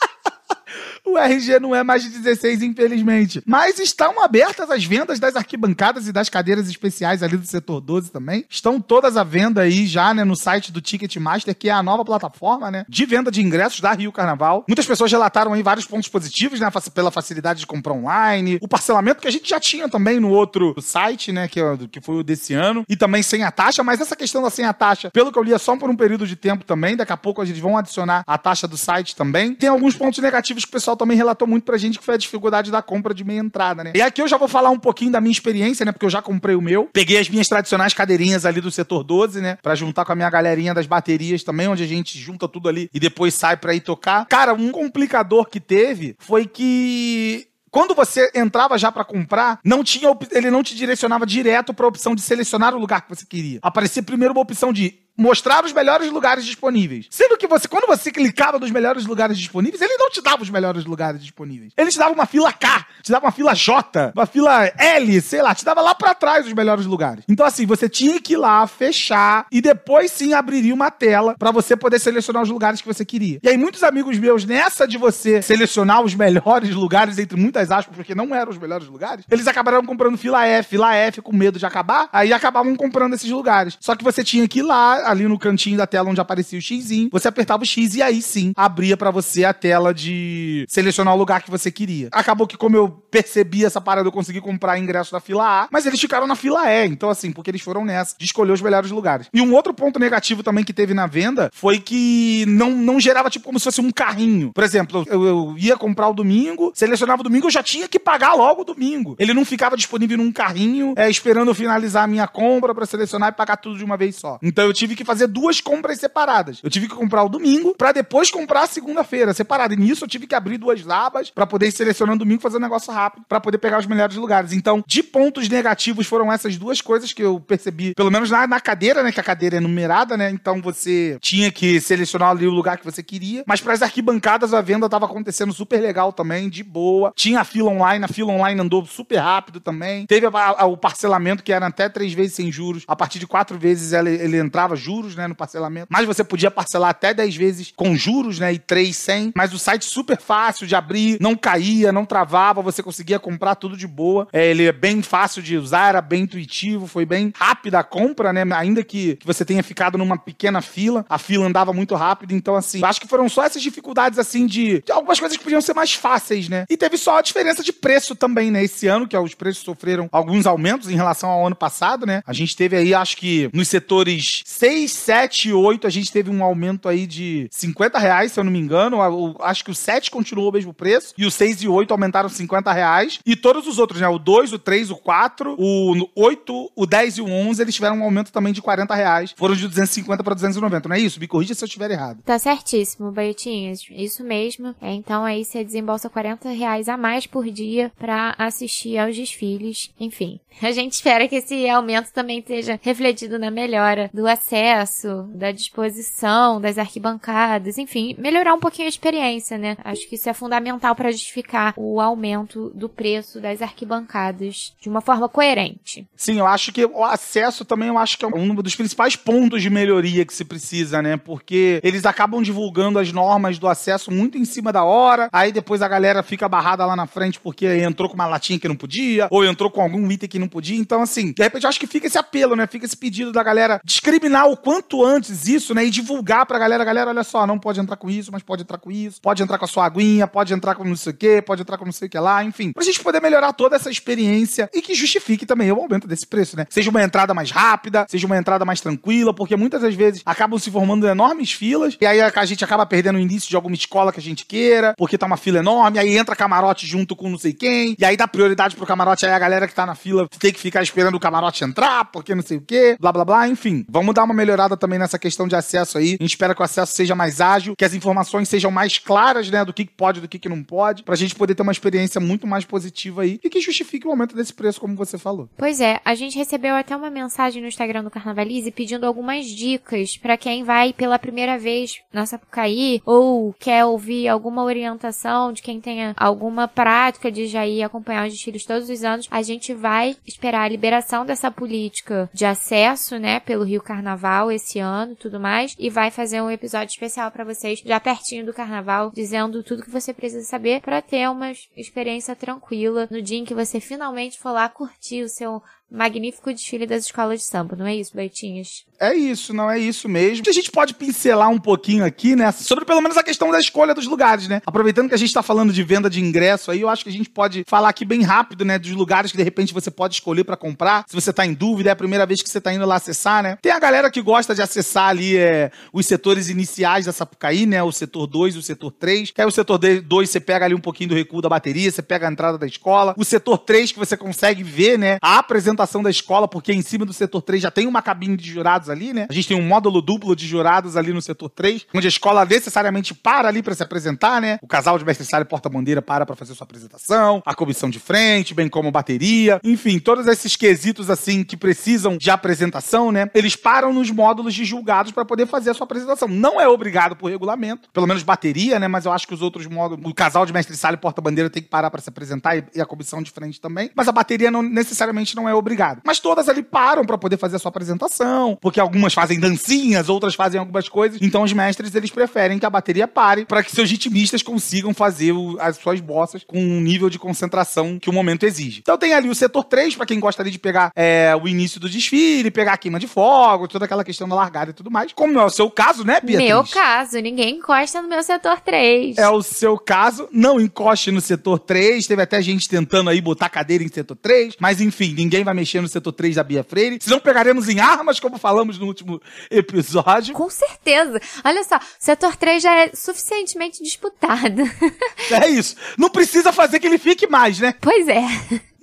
o RG não é mais de 16, infelizmente. Mas estão abertas as vendas das arquibancadas e das cadeiras especiais ali do setor 12 também. Estão todas à venda aí já, né, no site do Ticketmaster, que é a nova plataforma, né, de venda de ingressos da Rio Carnaval. Muitas pessoas relataram aí vários pontos positivos, né, pela facilidade de comprar online, o parcelamento que a gente já tinha também no outro site, né, que, é que foi o desse ano, e também sem a taxa, mas essa questão da sem a taxa, pelo que eu li, é só por um período de tempo também, daqui a pouco eles vão adicionar a taxa do site também. Tem alguns pontos negativos que o pessoal também relatou muito pra gente, que foi a dificuldade da compra de meia entrada, né. E aqui eu já vou falar um pouquinho da minha experiência, né, porque eu já comprei o meu, peguei as minhas tradicionais cadeirinhas ali do setor 12, né, pra juntar com a minha galerinha das baterias também, onde a gente junta tudo ali e depois sai pra ir tocar. Cara, um complicador que teve foi que quando você entrava já pra comprar, não tinha ele não te direcionava direto pra opção de selecionar o lugar que você queria. Aparecia primeiro uma opção de mostrar os melhores lugares disponíveis. Sendo que você, quando você clicava nos melhores lugares disponíveis, ele não te dava os melhores lugares disponíveis. Ele te dava uma fila K, te dava uma fila J, uma fila L, sei lá, te dava lá pra trás os melhores lugares. Então assim, você tinha que ir lá, fechar e depois sim abriria uma tela pra você poder selecionar os lugares que você queria. E aí muitos amigos meus nessa de você selecionar os melhores lugares entre muitas aspas, porque não eram os melhores lugares, eles acabaram comprando fila F, fila F com medo de acabar, aí acabavam comprando esses lugares. Só que você tinha que ir lá, ali no cantinho da tela onde aparecia o xizinho, você apertava o X e aí sim abria pra você a tela de selecionar o lugar que você queria. Acabou que como eu percebi essa parada, eu consegui comprar ingresso da fila A, mas eles ficaram na fila E, então assim, porque eles foram nessa, de escolher os melhores lugares. E um outro ponto negativo também que teve na venda foi que não, não gerava tipo como se fosse um carrinho. Por exemplo, eu, eu ia comprar o domingo, selecionava o domingo, eu já tinha que pagar logo o domingo. Ele não ficava disponível num carrinho, é, esperando eu finalizar a minha compra pra selecionar e pagar tudo de uma vez só. Então eu tive que fazer duas compras separadas. Eu tive que comprar o domingo pra depois comprar a segunda-feira separada. E nisso eu tive que abrir duas abas pra poder ir selecionando domingo fazer um negócio rápido pra poder pegar os melhores lugares. Então, de pontos negativos foram essas duas coisas que eu percebi, pelo menos na, na cadeira, né, que a cadeira é numerada, né? Então você tinha que selecionar ali o lugar que você queria. Mas para as arquibancadas a venda tava acontecendo super legal também, de boa. Tinha a fila online, a fila online andou super rápido também. Teve a- a- o parcelamento que era até três vezes sem juros. A partir de quatro vezes ele, ele entrava juros, né, no parcelamento. Mas você podia parcelar até dez vezes com juros, né, e três sem. Mas o site super fácil de abrir, não caía, não travava, você conseguia comprar tudo de boa. É, ele é bem fácil de usar, era bem intuitivo, foi bem rápida a compra, né, ainda que, que você tenha ficado numa pequena fila, a fila andava muito rápido, então assim, acho que foram só essas dificuldades assim de, de algumas coisas que podiam ser mais fáceis, né? E teve só a diferença de preço também, né? Esse ano que os preços sofreram alguns aumentos em relação ao ano passado, né? A gente teve aí, acho que nos setores 6, 7 e 8, a gente teve um aumento aí de 50 reais, se eu não me engano. Acho que o 7 continuou o mesmo preço e o 6 e 8 aumentaram 50 reais. E todos os outros, né? O 2, o 3, o 4, o 8, o 10 e o 11, eles tiveram um aumento também de 40 reais. Foram de 250 para 290, não é isso? Me corrija se eu estiver errado. Tá certíssimo, Baiotinhas. Isso mesmo. É, então aí você desembolsa 40 reais a mais por dia pra assistir aos desfiles. Enfim, a gente espera que esse aumento também esteja refletido na melhora do acesso, da disposição, das arquibancadas, enfim, melhorar um pouquinho a experiência, né? Acho que isso é fundamental para justificar o aumento do preço das arquibancadas de uma forma coerente. Sim, eu acho que o acesso também eu acho que é um dos principais pontos de melhoria que se precisa, né? Porque eles acabam divulgando as normas do acesso muito em cima da hora, aí depois a galera fica barrada lá na frente porque entrou com uma latinha que não podia, ou entrou com algum item que não podia. Então, assim, de repente eu acho que fica esse apelo, né? Fica esse pedido da galera discriminar o quanto antes isso, né? E divulgar pra galera, galera, olha só, não pode entrar com isso, mas pode entrar com isso, pode entrar com a sua aguinha, pode entrar com não sei o quê, pode entrar com não sei o que lá, enfim. Pra gente poder melhorar toda essa experiência e que justifique também o aumento desse preço, né? Seja uma entrada mais rápida, seja uma entrada mais tranquila, porque muitas das vezes acabam se formando enormes filas, e aí a gente acaba perdendo o início de alguma escola que a gente queira, porque tá uma fila enorme, aí entra camarote junto com não sei quem, e aí dá prioridade pro camarote, aí a galera que tá na fila tem que ficar esperando o camarote entrar, porque não sei o quê, blá blá blá, enfim. Vamos dar uma melhorada também nessa questão de acesso aí. A gente espera que o acesso seja mais ágil, que as informações sejam mais claras, né, do que pode e do que não pode, pra gente poder ter uma experiência muito mais positiva aí e que justifique o aumento desse preço, como você falou. Pois é, a gente recebeu até uma mensagem no Instagram do Carnavalize pedindo algumas dicas pra quem vai pela primeira vez na Sapucaí ou quer ouvir alguma orientação de quem tenha alguma prática de já ir acompanhar os desfiles todos os anos. A gente vai esperar a liberação dessa política de acesso, né, pelo Rio carnaval esse ano, tudo mais, e vai fazer um episódio especial para vocês já pertinho do carnaval, dizendo tudo que você precisa saber para ter uma experiência tranquila no dia em que você finalmente for lá curtir o seu magnífico desfile das escolas de samba, não é isso, Beitinhas? É isso, não é isso mesmo. A gente pode pincelar um pouquinho aqui, né, sobre pelo menos a questão da escolha dos lugares, né? Aproveitando que a gente tá falando de venda de ingresso aí, eu acho que a gente pode falar aqui bem rápido, né, dos lugares que de repente você pode escolher para comprar. Se você tá em dúvida, é a primeira vez que você tá indo lá acessar, né? Tem a galera que gosta de acessar ali é, os setores iniciais da Sapucaí, né? O setor 2 e o setor 3. Que aí o setor 2 você pega ali um pouquinho do recuo da bateria, você pega a entrada da escola. O setor 3 que você consegue ver, né, a apresentação da escola, porque em cima do setor 3 já tem uma cabine de jurados ali, né? A gente tem um módulo duplo de jurados ali no setor 3, onde a escola necessariamente para ali para se apresentar, né? O casal de mestre sala e porta-bandeira para para fazer sua apresentação, a comissão de frente, bem como bateria, enfim, todos esses quesitos assim que precisam de apresentação, né? Eles param nos módulos de julgados para poder fazer a sua apresentação. Não é obrigado por regulamento, pelo menos bateria, né? Mas eu acho que os outros módulos, o casal de mestre sala e porta-bandeira tem que parar para se apresentar e a comissão de frente também. Mas a bateria não necessariamente não é obrigado. Mas todas ali param para poder fazer a sua apresentação, porque algumas fazem dancinhas, outras fazem algumas coisas. Então os mestres eles preferem que a bateria pare para que seus ritmistas consigam fazer o, as suas bossas com um nível de concentração que o momento exige. Então tem ali o setor 3 para quem gostaria de pegar é, o início do desfile, pegar a queima de fogo, toda aquela questão da largada e tudo mais. Como é o seu caso, né, Beatriz? Meu caso, ninguém encosta no meu setor 3. É o seu caso, não encoste no setor 3. Teve até gente tentando aí botar cadeira em setor 3, mas enfim, ninguém vai mexer no setor 3 da Bia Freire. Se não pegaremos em armas, como falamos no último episódio. Com certeza. Olha só, o setor 3 já é suficientemente disputado. É isso. Não precisa fazer que ele fique mais, né? pois é.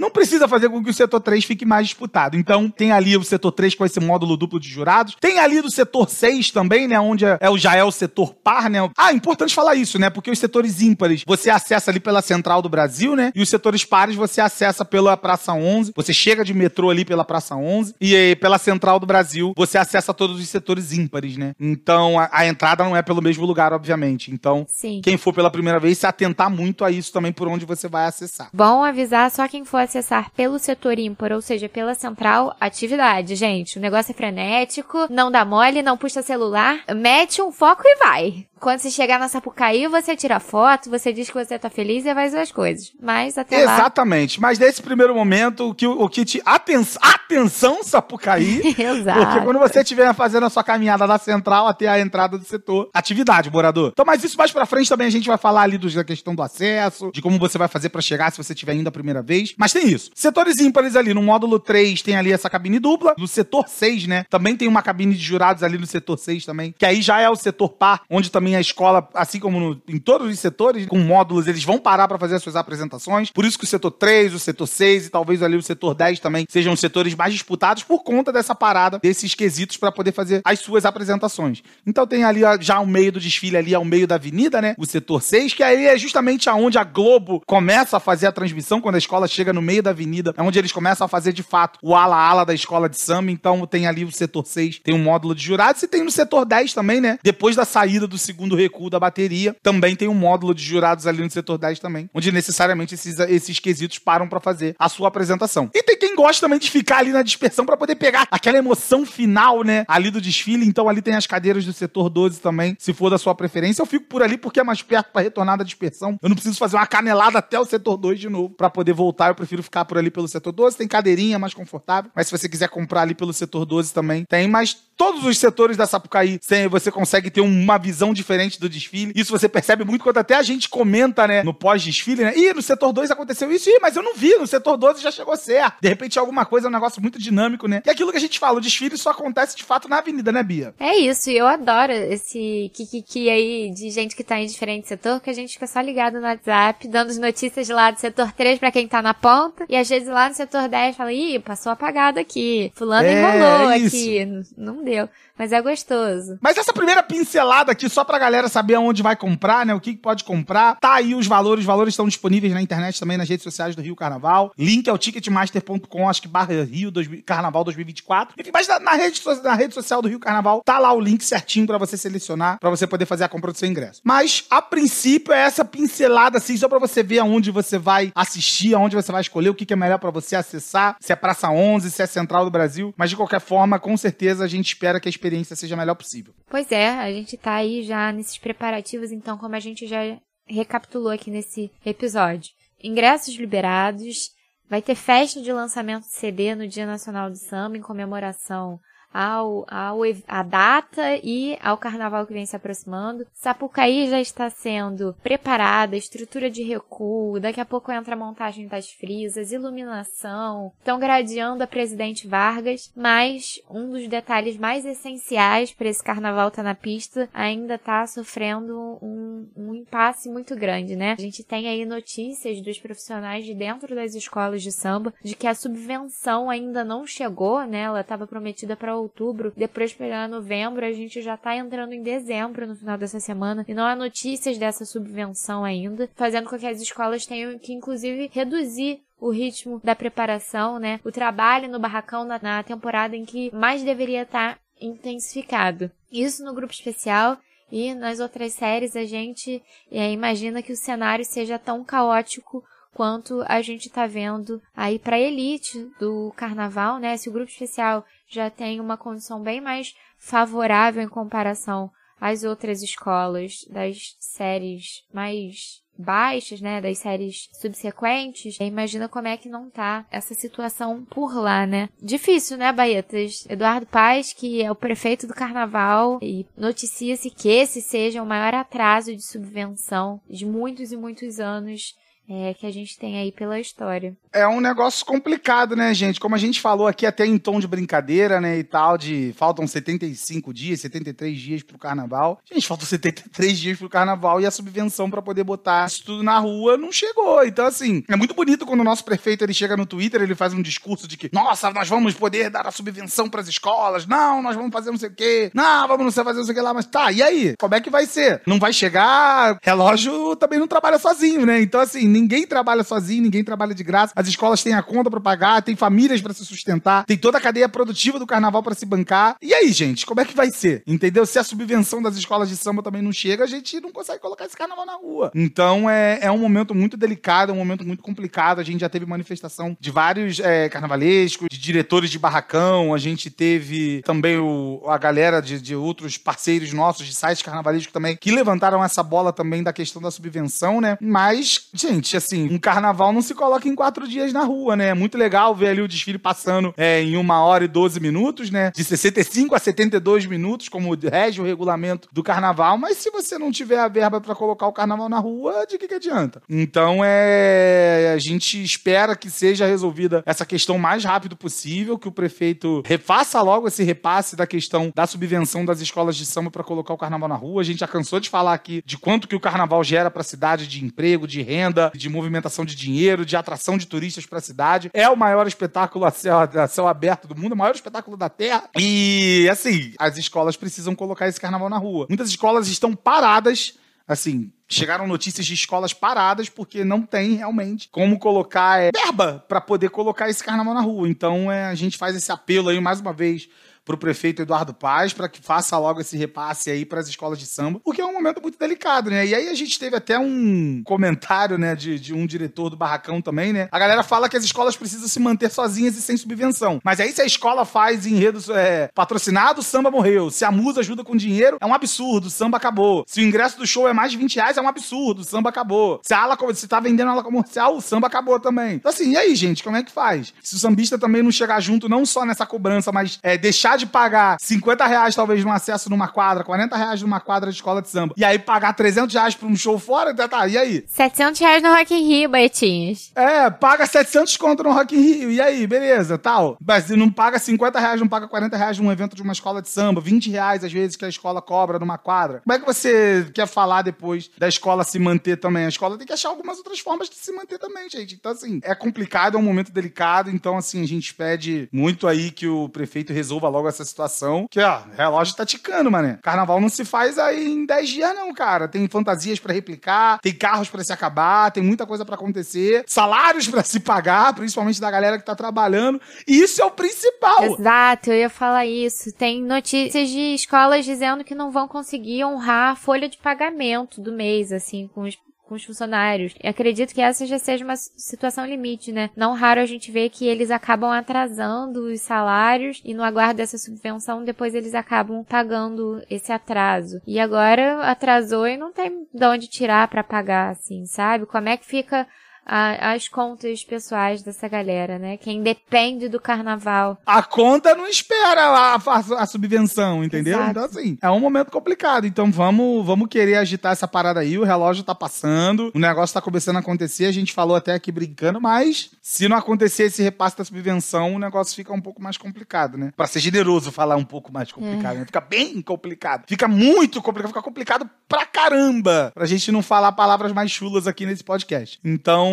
Não precisa fazer com que o setor 3 fique mais disputado. Então, tem ali o setor 3 com esse módulo duplo de jurados. Tem ali do setor 6 também, né? Onde é, é, já é o setor par, né? Ah, importante falar isso, né? Porque os setores ímpares você acessa ali pela Central do Brasil, né? E os setores pares você acessa pela Praça 11. Você chega de metrô ali pela Praça 11. E aí, pela Central do Brasil você acessa todos os setores ímpares, né? Então, a, a entrada não é pelo mesmo lugar, obviamente. Então, Sim. quem for pela primeira vez, se atentar muito a isso também por onde você vai acessar. Bom avisar só quem for acessar pelo setor ímpar, ou seja, pela central, atividade, gente. O negócio é frenético, não dá mole, não puxa celular, mete um foco e vai. Quando você chegar na Sapucaí, você tira foto, você diz que você tá feliz e vai fazer as coisas. Mas até lá... Exatamente. Mas nesse primeiro momento, o que, o que te... Aten atenção, Sapucaí! Exato. Porque quando você estiver fazendo a sua caminhada da central até a entrada do setor, atividade, morador. Então, mas isso mais pra frente também a gente vai falar ali da questão do acesso, de como você vai fazer pra chegar se você estiver indo a primeira vez. Mas tem isso. Setores ímpares ali, no módulo 3 tem ali essa cabine dupla. No setor 6, né, também tem uma cabine de jurados ali no setor 6 também, que aí já é o setor par, onde também a escola, assim como no, em todos os setores, com módulos, eles vão parar para fazer as suas apresentações. Por isso que o setor 3, o setor 6 e talvez ali o setor 10 também sejam os setores mais disputados por conta dessa parada, desses quesitos para poder fazer as suas apresentações. Então tem ali já o meio do desfile ali ao meio da avenida, né? O setor 6, que aí é justamente aonde a Globo começa a fazer a transmissão quando a escola chega no meio da avenida, é onde eles começam a fazer de fato o ala a ala da escola de samba. Então tem ali o setor 6, tem um módulo de jurados e tem no setor 10 também, né? Depois da saída do segundo recuo da bateria, também tem um módulo de jurados ali no setor 10 também, onde necessariamente esses, esses quesitos param para fazer a sua apresentação. E tem quem gosta também de ficar ali na dispersão para poder pegar aquela emoção final, né? Ali do desfile. Então ali tem as cadeiras do setor 12 também, se for da sua preferência. Eu fico por ali porque é mais perto para retornar da dispersão. Eu não preciso fazer uma canelada até o setor 2 de novo para poder voltar. Eu prefiro ficar por ali pelo setor 12. Tem cadeirinha mais confortável, mas se você quiser comprar ali pelo setor 12 também, tem. Mas todos os setores da Sapucaí, você consegue ter uma visão diferente do desfile. Isso você percebe muito quando até a gente comenta, né, no pós-desfile, né? Ih, no setor 2 aconteceu isso, ih, mas eu não vi, no setor 12 já chegou certo. De repente alguma coisa, é um negócio muito dinâmico, né? E aquilo que a gente fala, o desfile só acontece de fato na avenida, né, Bia? É isso, e eu adoro esse kikiki aí de gente que tá em diferente setor, que a gente fica só ligado no WhatsApp, dando as notícias lá do setor 3 pra quem tá na ponta, e às vezes lá no setor 10 fala, ih, passou apagado aqui, fulano É, enrolou é aqui, não deu. Mas é gostoso. Mas essa primeira pincelada aqui, só pra galera saber aonde vai comprar, né? O que pode comprar. Tá aí os valores. Os valores estão disponíveis na internet também, nas redes sociais do Rio Carnaval. Link é o ticketmaster.com, acho que barra Rio 2000 Carnaval 2024. Enfim, mas na, na rede, na rede social do Rio Carnaval, tá lá o link certinho pra você selecionar, pra você poder fazer a compra do seu ingresso. Mas, a princípio, é essa pincelada, assim, só pra você ver aonde você vai assistir, aonde você vai escolher o que, é melhor para você acessar, se é Praça 11, se é Central do Brasil, mas de qualquer forma, com certeza a gente espera que a experiência seja a melhor possível. Pois é, a gente tá aí já nesses preparativos, então, como a gente já recapitulou aqui nesse episódio. Ingressos liberados, vai ter festa de lançamento de CD no Dia Nacional do Samba em comemoração ao, ao a data e ao carnaval que vem se aproximando. Sapucaí já está sendo preparada, estrutura de recuo, daqui a pouco entra a montagem das frisas, iluminação, estão gradeando a Presidente Vargas, mas um dos detalhes mais essenciais para esse carnaval tá na pista ainda está sofrendo um, um impasse muito grande, né? A gente tem aí notícias dos profissionais de dentro das escolas de samba de que a subvenção ainda não chegou, né? Ela estava prometida para outubro, depois pegar novembro, a gente já tá entrando em dezembro no final dessa semana e não há notícias dessa subvenção ainda, fazendo com que as escolas tenham que, inclusive, reduzir o ritmo da preparação, né? O trabalho no barracão na, na temporada em que mais deveria estar tá intensificado. Isso no grupo especial e nas outras séries a gente é, imagina que o cenário seja tão caótico quanto a gente está vendo aí para elite do carnaval, né? Se o grupo especial já tem uma condição bem mais favorável em comparação às outras escolas das séries mais baixas, né, das séries subsequentes, imagina como é que não tá essa situação por lá, né? Difícil, né, Baetas? Eduardo Paz, que é o prefeito do carnaval, e noticia-se que esse seja o maior atraso de subvenção de muitos e muitos anos é, que a gente tem aí pela história. É um negócio complicado, né, gente? Como a gente falou aqui até em tom de brincadeira, né, e tal, de faltam 75 dias, 73 dias pro carnaval. Gente, faltam 73 dias pro carnaval e a subvenção para poder botar isso tudo na rua não chegou. Então, assim, é muito bonito quando o nosso prefeito ele chega no Twitter, ele faz um discurso de que, nossa, nós vamos poder dar a subvenção para as escolas. Não, nós vamos fazer não sei o quê. Não, vamos não sei fazer não sei o que lá, mas tá, e aí? Como é que vai ser? Não vai chegar? Relógio também não trabalha sozinho, né? Então, assim, ninguém trabalha sozinho, ninguém trabalha de graça. As escolas têm a conta para pagar, tem famílias para se sustentar, tem toda a cadeia produtiva do carnaval para se bancar. E aí, gente, como é que vai ser? Entendeu? Se a subvenção das escolas de samba também não chega, a gente não consegue colocar esse carnaval na rua. Então é, é um momento muito delicado, é um momento muito complicado. A gente já teve manifestação de vários é, carnavalescos, de diretores de barracão, a gente teve também o, a galera de, de outros parceiros nossos de sites carnavalescos também que levantaram essa bola também da questão da subvenção, né? Mas, gente, assim, um carnaval não se coloca em quatro dias na rua, né? É muito legal ver ali o desfile passando é, em uma hora e 12 minutos, né? De 65 a 72 minutos, como rege o regulamento do carnaval, mas se você não tiver a verba para colocar o carnaval na rua, de que, que adianta? Então é. A gente espera que seja resolvida essa questão o mais rápido possível, que o prefeito refaça logo esse repasse da questão da subvenção das escolas de samba para colocar o carnaval na rua. A gente já cansou de falar aqui de quanto que o carnaval gera para a cidade de emprego, de renda, de movimentação de dinheiro, de atração de turistas para a cidade. É o maior espetáculo a céu, a céu aberto do mundo, o maior espetáculo da Terra. E, assim, as escolas precisam colocar esse carnaval na rua. Muitas escolas estão paradas, assim, chegaram notícias de escolas paradas porque não tem realmente como colocar é, verba para poder colocar esse carnaval na rua. Então é, a gente faz esse apelo aí mais uma vez para o prefeito Eduardo Paz para que faça logo esse repasse aí para as escolas de samba, porque é um momento muito delicado, né? E aí a gente teve até um comentário, né, de, de um diretor do Barracão também, né? A galera fala que as escolas precisam se manter sozinhas e sem subvenção. Mas aí se a escola faz enredo é, patrocinado, o samba morreu. Se a musa ajuda com dinheiro, é um absurdo, o samba acabou. Se o ingresso do show é mais de 20 reais, é um absurdo, o samba acabou. Se a ala, se tá vendendo ala comercial, o samba acabou também. Então assim, e aí, gente, como é que faz? Se o sambista também não chegar junto, não só nessa cobrança, mas é, deixar de pagar 50 reais, talvez, no acesso numa quadra, 40 reais numa quadra de escola de samba, e aí pagar 300 reais pra um show fora, tá, tá, e aí? 700 reais no Rock in Rio, Baetinhos. É, paga 700 conto no Rock in Rio, e aí, beleza, tal. Mas não paga 50 reais, não paga 40 reais num evento de uma escola de samba, 20 reais às vezes que a escola cobra numa quadra. Como é que você quer falar depois da escola se manter também? A escola tem que achar algumas outras formas de se manter também, gente. Então, assim, é complicado, é um momento delicado, então, assim, a gente pede muito aí que o prefeito resolva logo essa situação. Que, ó, relógio tá ticando, mané. Carnaval não se faz aí em 10 dias, não, cara. Tem fantasias para replicar, tem carros para se acabar, tem muita coisa para acontecer, salários para se pagar, principalmente da galera que tá trabalhando. E isso é o principal. Exato, eu ia falar isso. Tem notícias de escolas dizendo que não vão conseguir honrar a folha de pagamento do mês, assim, com os com os funcionários. E acredito que essa já seja uma situação limite, né? Não raro a gente vê que eles acabam atrasando os salários e no aguardo dessa subvenção depois eles acabam pagando esse atraso. E agora atrasou e não tem de onde tirar para pagar, assim, sabe? Como é que fica a, as contas pessoais dessa galera, né? Quem depende do carnaval. A conta não espera a, a, a subvenção, entendeu? Exato. Então, assim, é um momento complicado. Então, vamos, vamos querer agitar essa parada aí. O relógio tá passando, o negócio tá começando a acontecer. A gente falou até aqui brincando, mas se não acontecer esse repasse da subvenção, o negócio fica um pouco mais complicado, né? Pra ser generoso falar um pouco mais complicado, né? Fica bem complicado. Fica muito complicado, fica complicado pra caramba. Pra gente não falar palavras mais chulas aqui nesse podcast. Então,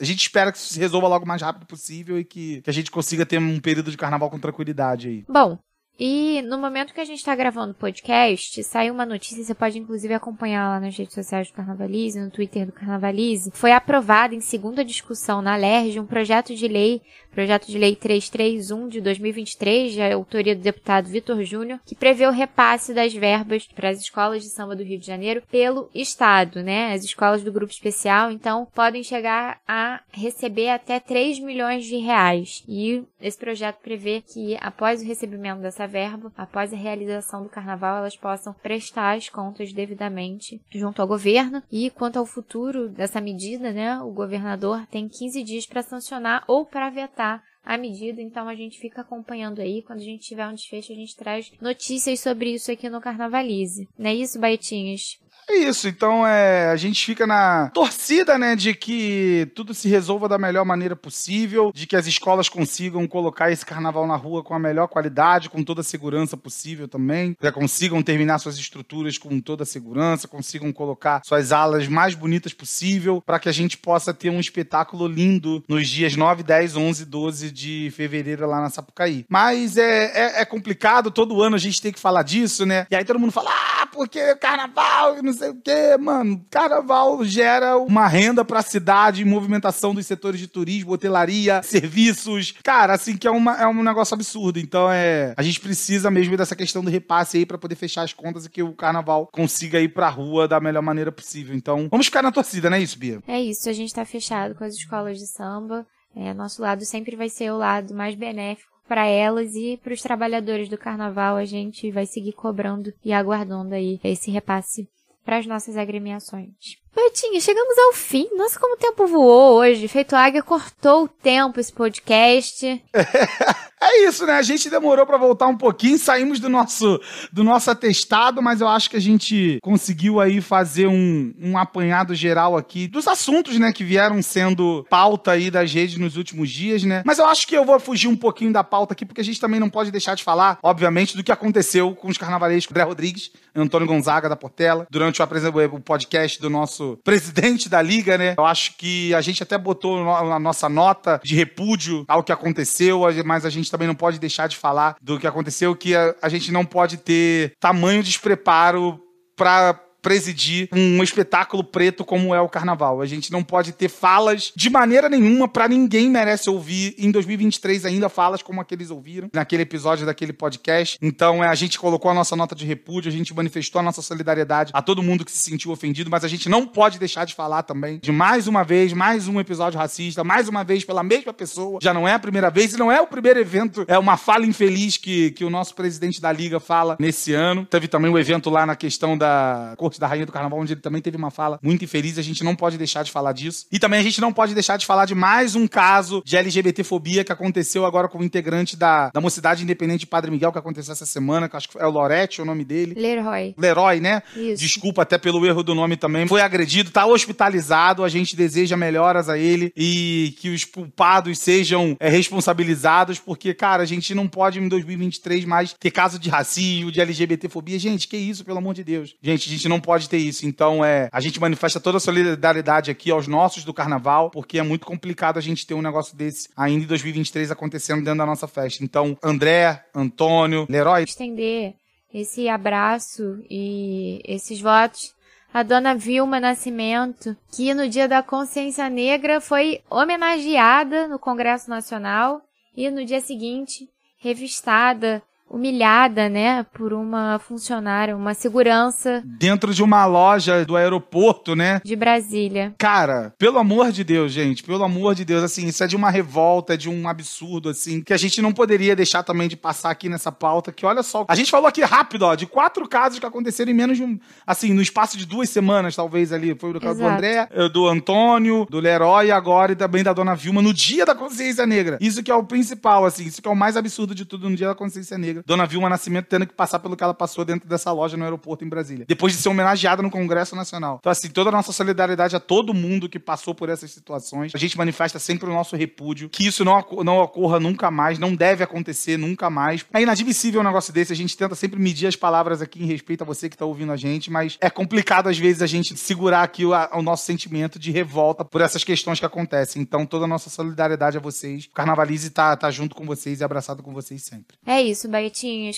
a gente espera que isso se resolva logo o mais rápido possível e que, que a gente consiga ter um período de carnaval com tranquilidade aí. Bom, e no momento que a gente está gravando o podcast, saiu uma notícia, você pode inclusive acompanhar lá nas redes sociais do Carnavalize, no Twitter do Carnavalize. Foi aprovado em segunda discussão na LERJ um projeto de lei, projeto de lei 331 de 2023, de autoria do deputado Vitor Júnior, que prevê o repasse das verbas para as escolas de samba do Rio de Janeiro pelo Estado, né? As escolas do grupo especial, então, podem chegar a receber até 3 milhões de reais. E esse projeto prevê que após o recebimento dessa verba, após a realização do carnaval, elas possam prestar as contas devidamente junto ao governo. E quanto ao futuro dessa medida, né, o governador tem 15 dias para sancionar ou para vetar a medida, então a gente fica acompanhando aí. Quando a gente tiver um desfecho, a gente traz notícias sobre isso aqui no Carnavalize. Não é isso, Baetinhas? É isso, então é, a gente fica na torcida, né, de que tudo se resolva da melhor maneira possível, de que as escolas consigam colocar esse carnaval na rua com a melhor qualidade, com toda a segurança possível também, que consigam terminar suas estruturas com toda a segurança, consigam colocar suas alas mais bonitas possível, para que a gente possa ter um espetáculo lindo nos dias 9, 10, 11, 12 de fevereiro lá na Sapucaí. Mas é, é, é complicado, todo ano a gente tem que falar disso, né? E aí todo mundo fala, ah, porque carnaval, não sei o quê, mano. Carnaval gera uma renda pra cidade, movimentação dos setores de turismo, hotelaria, serviços. Cara, assim, que é, uma, é um negócio absurdo. Então, é. A gente precisa mesmo dessa questão do repasse aí pra poder fechar as contas e que o carnaval consiga ir pra rua da melhor maneira possível. Então, vamos ficar na torcida, não é isso, Bia? É isso, a gente tá fechado com as escolas de samba. É, nosso lado sempre vai ser o lado mais benéfico para elas e para os trabalhadores do carnaval. A gente vai seguir cobrando e aguardando aí esse repasse para as nossas agremiações. Betinho, chegamos ao fim. Nossa, como o tempo voou hoje. Feito Águia cortou o tempo esse podcast. É isso, né? A gente demorou pra voltar um pouquinho, saímos do nosso, do nosso atestado, mas eu acho que a gente conseguiu aí fazer um, um apanhado geral aqui dos assuntos, né, que vieram sendo pauta aí das redes nos últimos dias, né? Mas eu acho que eu vou fugir um pouquinho da pauta aqui, porque a gente também não pode deixar de falar, obviamente, do que aconteceu com os carnavalescos André Rodrigues, Antônio Gonzaga da Portela, durante o, o podcast do nosso presidente da liga, né? Eu acho que a gente até botou no- a nossa nota de repúdio ao que aconteceu, mas a gente também não pode deixar de falar do que aconteceu, que a, a gente não pode ter tamanho despreparo pra presidir um espetáculo preto como é o carnaval. A gente não pode ter falas de maneira nenhuma pra ninguém merece ouvir em 2023 ainda falas como aqueles ouviram naquele episódio daquele podcast. Então é, a gente colocou a nossa nota de repúdio, a gente manifestou a nossa solidariedade a todo mundo que se sentiu ofendido, mas a gente não pode deixar de falar também de mais uma vez, mais um episódio racista, mais uma vez pela mesma pessoa. Já não é a primeira vez e não é o primeiro evento, é uma fala infeliz que, que o nosso presidente da liga fala nesse ano. Teve também o evento lá na questão da Da Rainha do Carnaval, onde ele também teve uma fala muito infeliz. A gente não pode deixar de falar disso. E também a gente não pode deixar de falar de mais um caso de LGBTfobia que aconteceu agora com o integrante da, da Mocidade Independente de Padre Miguel, que aconteceu essa semana, que acho que é o Lorete, o nome dele. Leroy. Leroy, né? Isso. Desculpa até pelo erro do nome também. Foi agredido, tá hospitalizado. A gente deseja melhoras a ele e que os culpados sejam é, responsabilizados, porque, cara, a gente não pode em 2023 mais ter caso de racismo, de LGBTfobia. Gente, que isso, pelo amor de Deus. Gente, a gente não pode ter isso. Então, é, a gente manifesta toda a solidariedade aqui aos nossos do carnaval, porque é muito complicado a gente ter um negócio desse ainda em 2023 acontecendo dentro da nossa festa. Então, André, Antônio, Leroy, Estender esse abraço e esses votos à dona Vilma Nascimento, que no dia da consciência negra foi homenageada no Congresso Nacional e no dia seguinte revistada humilhada, né, por uma funcionária, uma segurança Dentro de uma loja do aeroporto, né? de Brasília. Cara, pelo amor de Deus, gente, pelo amor de Deus, assim, isso é de uma revolta, é de um absurdo, assim, que a gente não poderia deixar também de passar aqui nessa pauta, que olha só, a gente falou aqui rápido, ó, de quatro casos que aconteceram em menos de um, assim, no espaço de duas semanas, talvez, ali, foi o caso do Exato. André, eh, do Antônio, do Leroy, agora e também da Dona Vilma, no dia da consciência negra. Isso que é o principal, assim, isso que é o mais absurdo de tudo no dia da consciência negra. Dona Vilma Nascimento tendo que passar pelo que ela passou dentro dessa loja no aeroporto em Brasília. Depois de ser homenageada no Congresso Nacional. Então, assim, toda a nossa solidariedade a todo mundo que passou por essas situações. A gente manifesta sempre o nosso repúdio, que isso não, não ocorra nunca mais, não deve acontecer nunca mais. É inadmissível um negócio desse, a gente tenta sempre medir as palavras aqui em respeito a você que tá ouvindo a gente, mas é complicado às vezes a gente segurar aqui o, a- o nosso sentimento de revolta por essas questões que acontecem. Então, toda a nossa solidariedade a vocês. O Carnavalize tá, tá junto com vocês e abraçado com vocês sempre. É isso,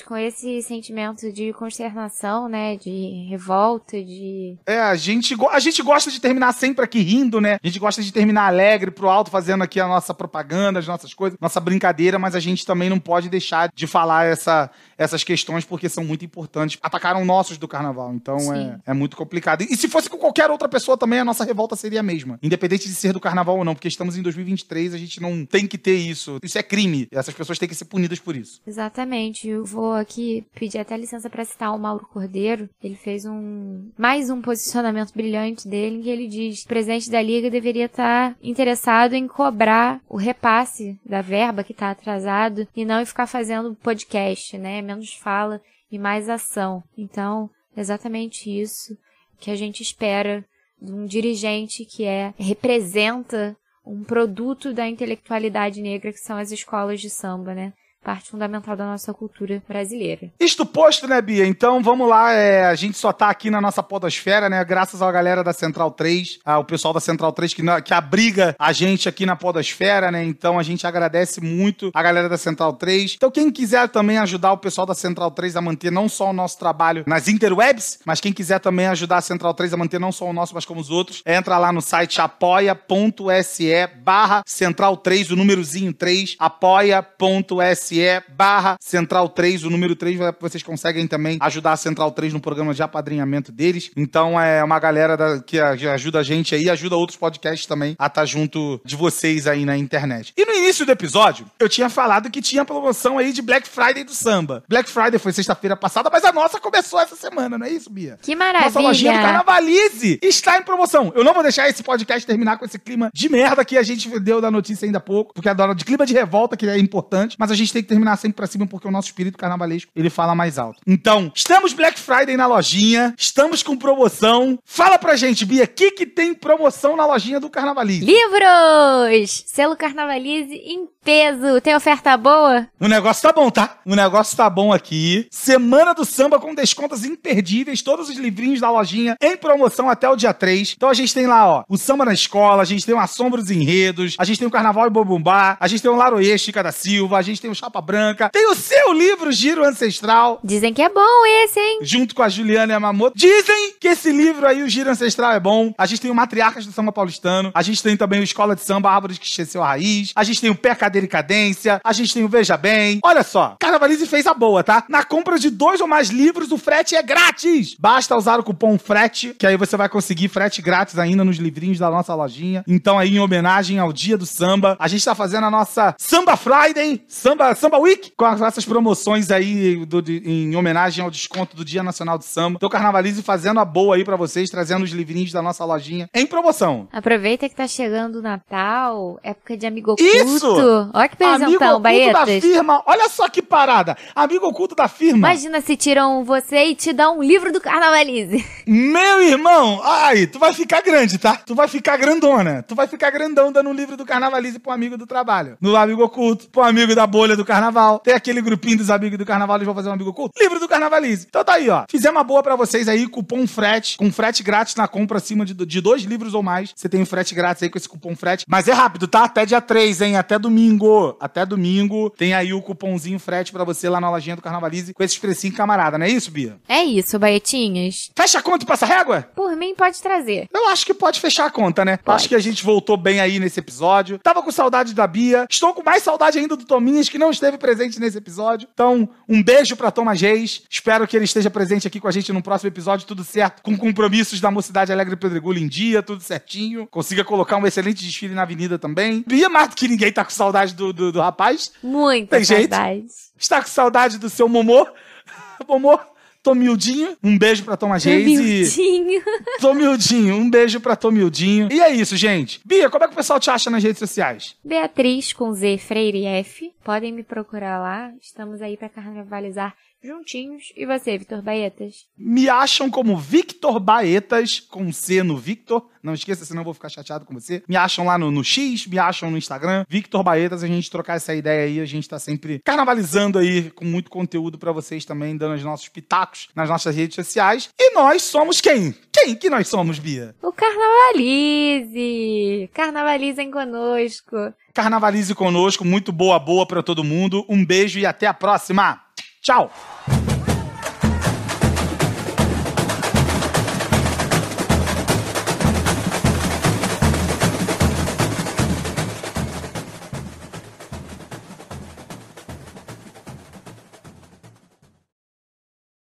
Com esse sentimento de consternação, né, de revolta, de... É, a gente, a gente gosta de terminar sempre aqui rindo, né? A gente gosta de terminar alegre pro alto, fazendo aqui a nossa propaganda, as nossas coisas, nossa brincadeira, mas a gente também não pode deixar de falar essa, essas questões porque são muito importantes. Atacaram nossos do carnaval, então Sim. é, é muito complicado. E, e se fosse com qualquer outra pessoa também, a nossa revolta seria a mesma. Independente de ser do carnaval ou não, porque estamos em 2023, a gente não tem que ter isso. Isso é crime. Essas pessoas têm que ser punidas por isso. Exatamente, eu vou aqui pedir até licença para citar o Mauro Cordeiro. Ele fez um mais um posicionamento brilhante dele em que ele diz: que o presidente da liga deveria estar interessado em cobrar o repasse da verba que está atrasado e não em ficar fazendo podcast, né? Menos fala e mais ação. Então, exatamente isso que a gente espera de um dirigente que é representa um produto da intelectualidade negra que são as escolas de samba, né? Parte fundamental da nossa cultura brasileira. Isto posto, né, Bia? Então vamos lá. é, a gente só tá aqui na nossa podosfera, né? Graças à galera da Central 3, ao pessoal da Central 3 que, que abriga a gente aqui na podosfera, né? Então a gente agradece muito a galera da Central 3. Então quem quiser também ajudar o pessoal da Central 3 a manter não só o nosso trabalho nas interwebs, mas quem quiser também ajudar a Central 3 a manter não só o nosso, mas como os outros, entra lá no site apoia.se barra Central 3, o númerozinho 3, apoia.se barra Central 3, o número 3, vocês conseguem também ajudar a Central 3 no programa de apadrinhamento deles. Então é uma galera da- que a- ajuda a gente aí, ajuda outros podcasts também a estar junto de vocês aí na internet. E no início do episódio, eu tinha falado que tinha promoção aí de Black Friday do samba. Black Friday foi sexta-feira passada, mas a nossa começou essa semana, não é isso, Bia? Que Nossa lojinha do maravilha! Carnavalize está em promoção. Eu não vou deixar esse podcast terminar com esse clima de merda que a gente deu da notícia ainda há pouco, porque é da hora de clima de revolta, que é importante, mas a gente tem terminar sempre pra cima, porque o nosso espírito carnavalesco, ele fala mais alto. Então, estamos Black Friday na lojinha, estamos com promoção. Fala pra gente, Bia, o que que tem promoção na lojinha do Carnavalize? Livros! Selo Carnavalize em peso. Tem oferta boa? O negócio tá bom, tá? O negócio tá bom aqui. Semana do samba com descontos imperdíveis. Todos os livrinhos da lojinha em promoção até o dia 3. Então a gente tem lá, ó, o samba na escola, a gente tem o Assombro dos Enredos, a gente tem o Carnaval e Bobumbá, a gente tem o Laroê Chica da Silva, a gente tem o Chapa Branca, tem o seu livro Giro Ancestral. Dizem que é bom esse, hein? Junto com a Juliana Yamamoto. Dizem que esse livro aí, o Giro Ancestral, é bom. A gente tem o Matriarcas do Samba Paulistano. A gente tem também o Escola de Samba Árvores que Esqueceu a Raiz. A gente tem o Pé, e Cadência. A gente tem o Veja Bem. Olha só, Carnavalize fez a boa, tá? Na compra de dois ou mais livros, o frete é grátis. Basta usar o cupom FRETE, que aí você vai conseguir frete grátis ainda nos livrinhos da nossa lojinha. Então aí, em homenagem ao Dia do Samba, a gente tá fazendo a nossa Samba Friday, Samba, Samba Week, com as- essas promoções aí do- de- em homenagem ao desconto do Dia Nacional do Samba. Então Carnavalize fazendo a boa aí pra vocês, trazendo os livrinhos da nossa lojinha em promoção. Aproveita que tá chegando o Natal, época de amigo oculto. Isso! Olha que Amigo presentão, oculto da Baetas. firma, olha só que parada. Amigo oculto da firma. Imagina se tiram você e te dão um livro do Carnavalize. Meu irmão, ai, tu vai ficar grande, tá? Tu vai ficar grandona. Tu vai ficar grandão dando um livro do Carnavalize pro amigo do trabalho. No amigo oculto, pro amigo da bolha do carnaval. Tem aquele grupinho dos amigos do carnaval, eles vão fazer um amigo oculto. Livro do Carnavalize. Então tá aí, ó. Fizemos uma boa pra vocês aí, cupom frete, com frete grátis na compra acima de, de dois livros ou mais. Você tem um frete grátis aí com esse cupom frete. Mas é rápido, tá? Até dia 3, hein? Até domingo. Domingo. Até domingo tem aí o cupomzinho frete pra você lá na lojinha do Carnavalize com esse precinho camarada, não é isso, Bia? É isso, baetinhas. Fecha a conta e passa régua? Por mim, pode trazer. Eu acho que pode fechar a conta, né? Eu Acho que a gente voltou bem aí nesse episódio. Tava com saudade da Bia. Estou com mais saudade ainda do Tominhas, que não esteve presente nesse episódio. Então, um beijo pra Thomas Reis. Espero que ele esteja presente aqui com a gente no próximo episódio, tudo certo. Com compromissos da Mocidade Alegre Pedregulho em dia, tudo certinho. Consiga colocar um excelente desfile na avenida também. Bia, mais do que ninguém tá com saudade do, do, do rapaz. Muita Tem saudade. Está com saudade do seu Momô. Momô, Tomildinho. Um beijo pra Thomas Reis e... Tomildinho, um beijo pra Tomildinho. E é isso, gente. Bia, como é que o pessoal te acha nas redes sociais? Beatriz com Z Freire F. Podem me procurar lá. Estamos aí pra carnavalizar juntinhos. E você, Vitor Baetas? Me acham como Victor Baetas, com C no Victor. Não esqueça, senão eu vou ficar chateado com você. Me acham lá no, no X, me acham no Instagram. Victor Baetas, a gente trocar essa ideia aí. A gente tá sempre carnavalizando aí, com muito conteúdo pra vocês também, dando os nossos pitacos nas nossas redes sociais. E nós somos quem? Quem que nós somos, Bia? O Carnavalize! Carnavalizem conosco. Carnavalize conosco, muito boa boa pra todo mundo. Um beijo e até a próxima. Tchau!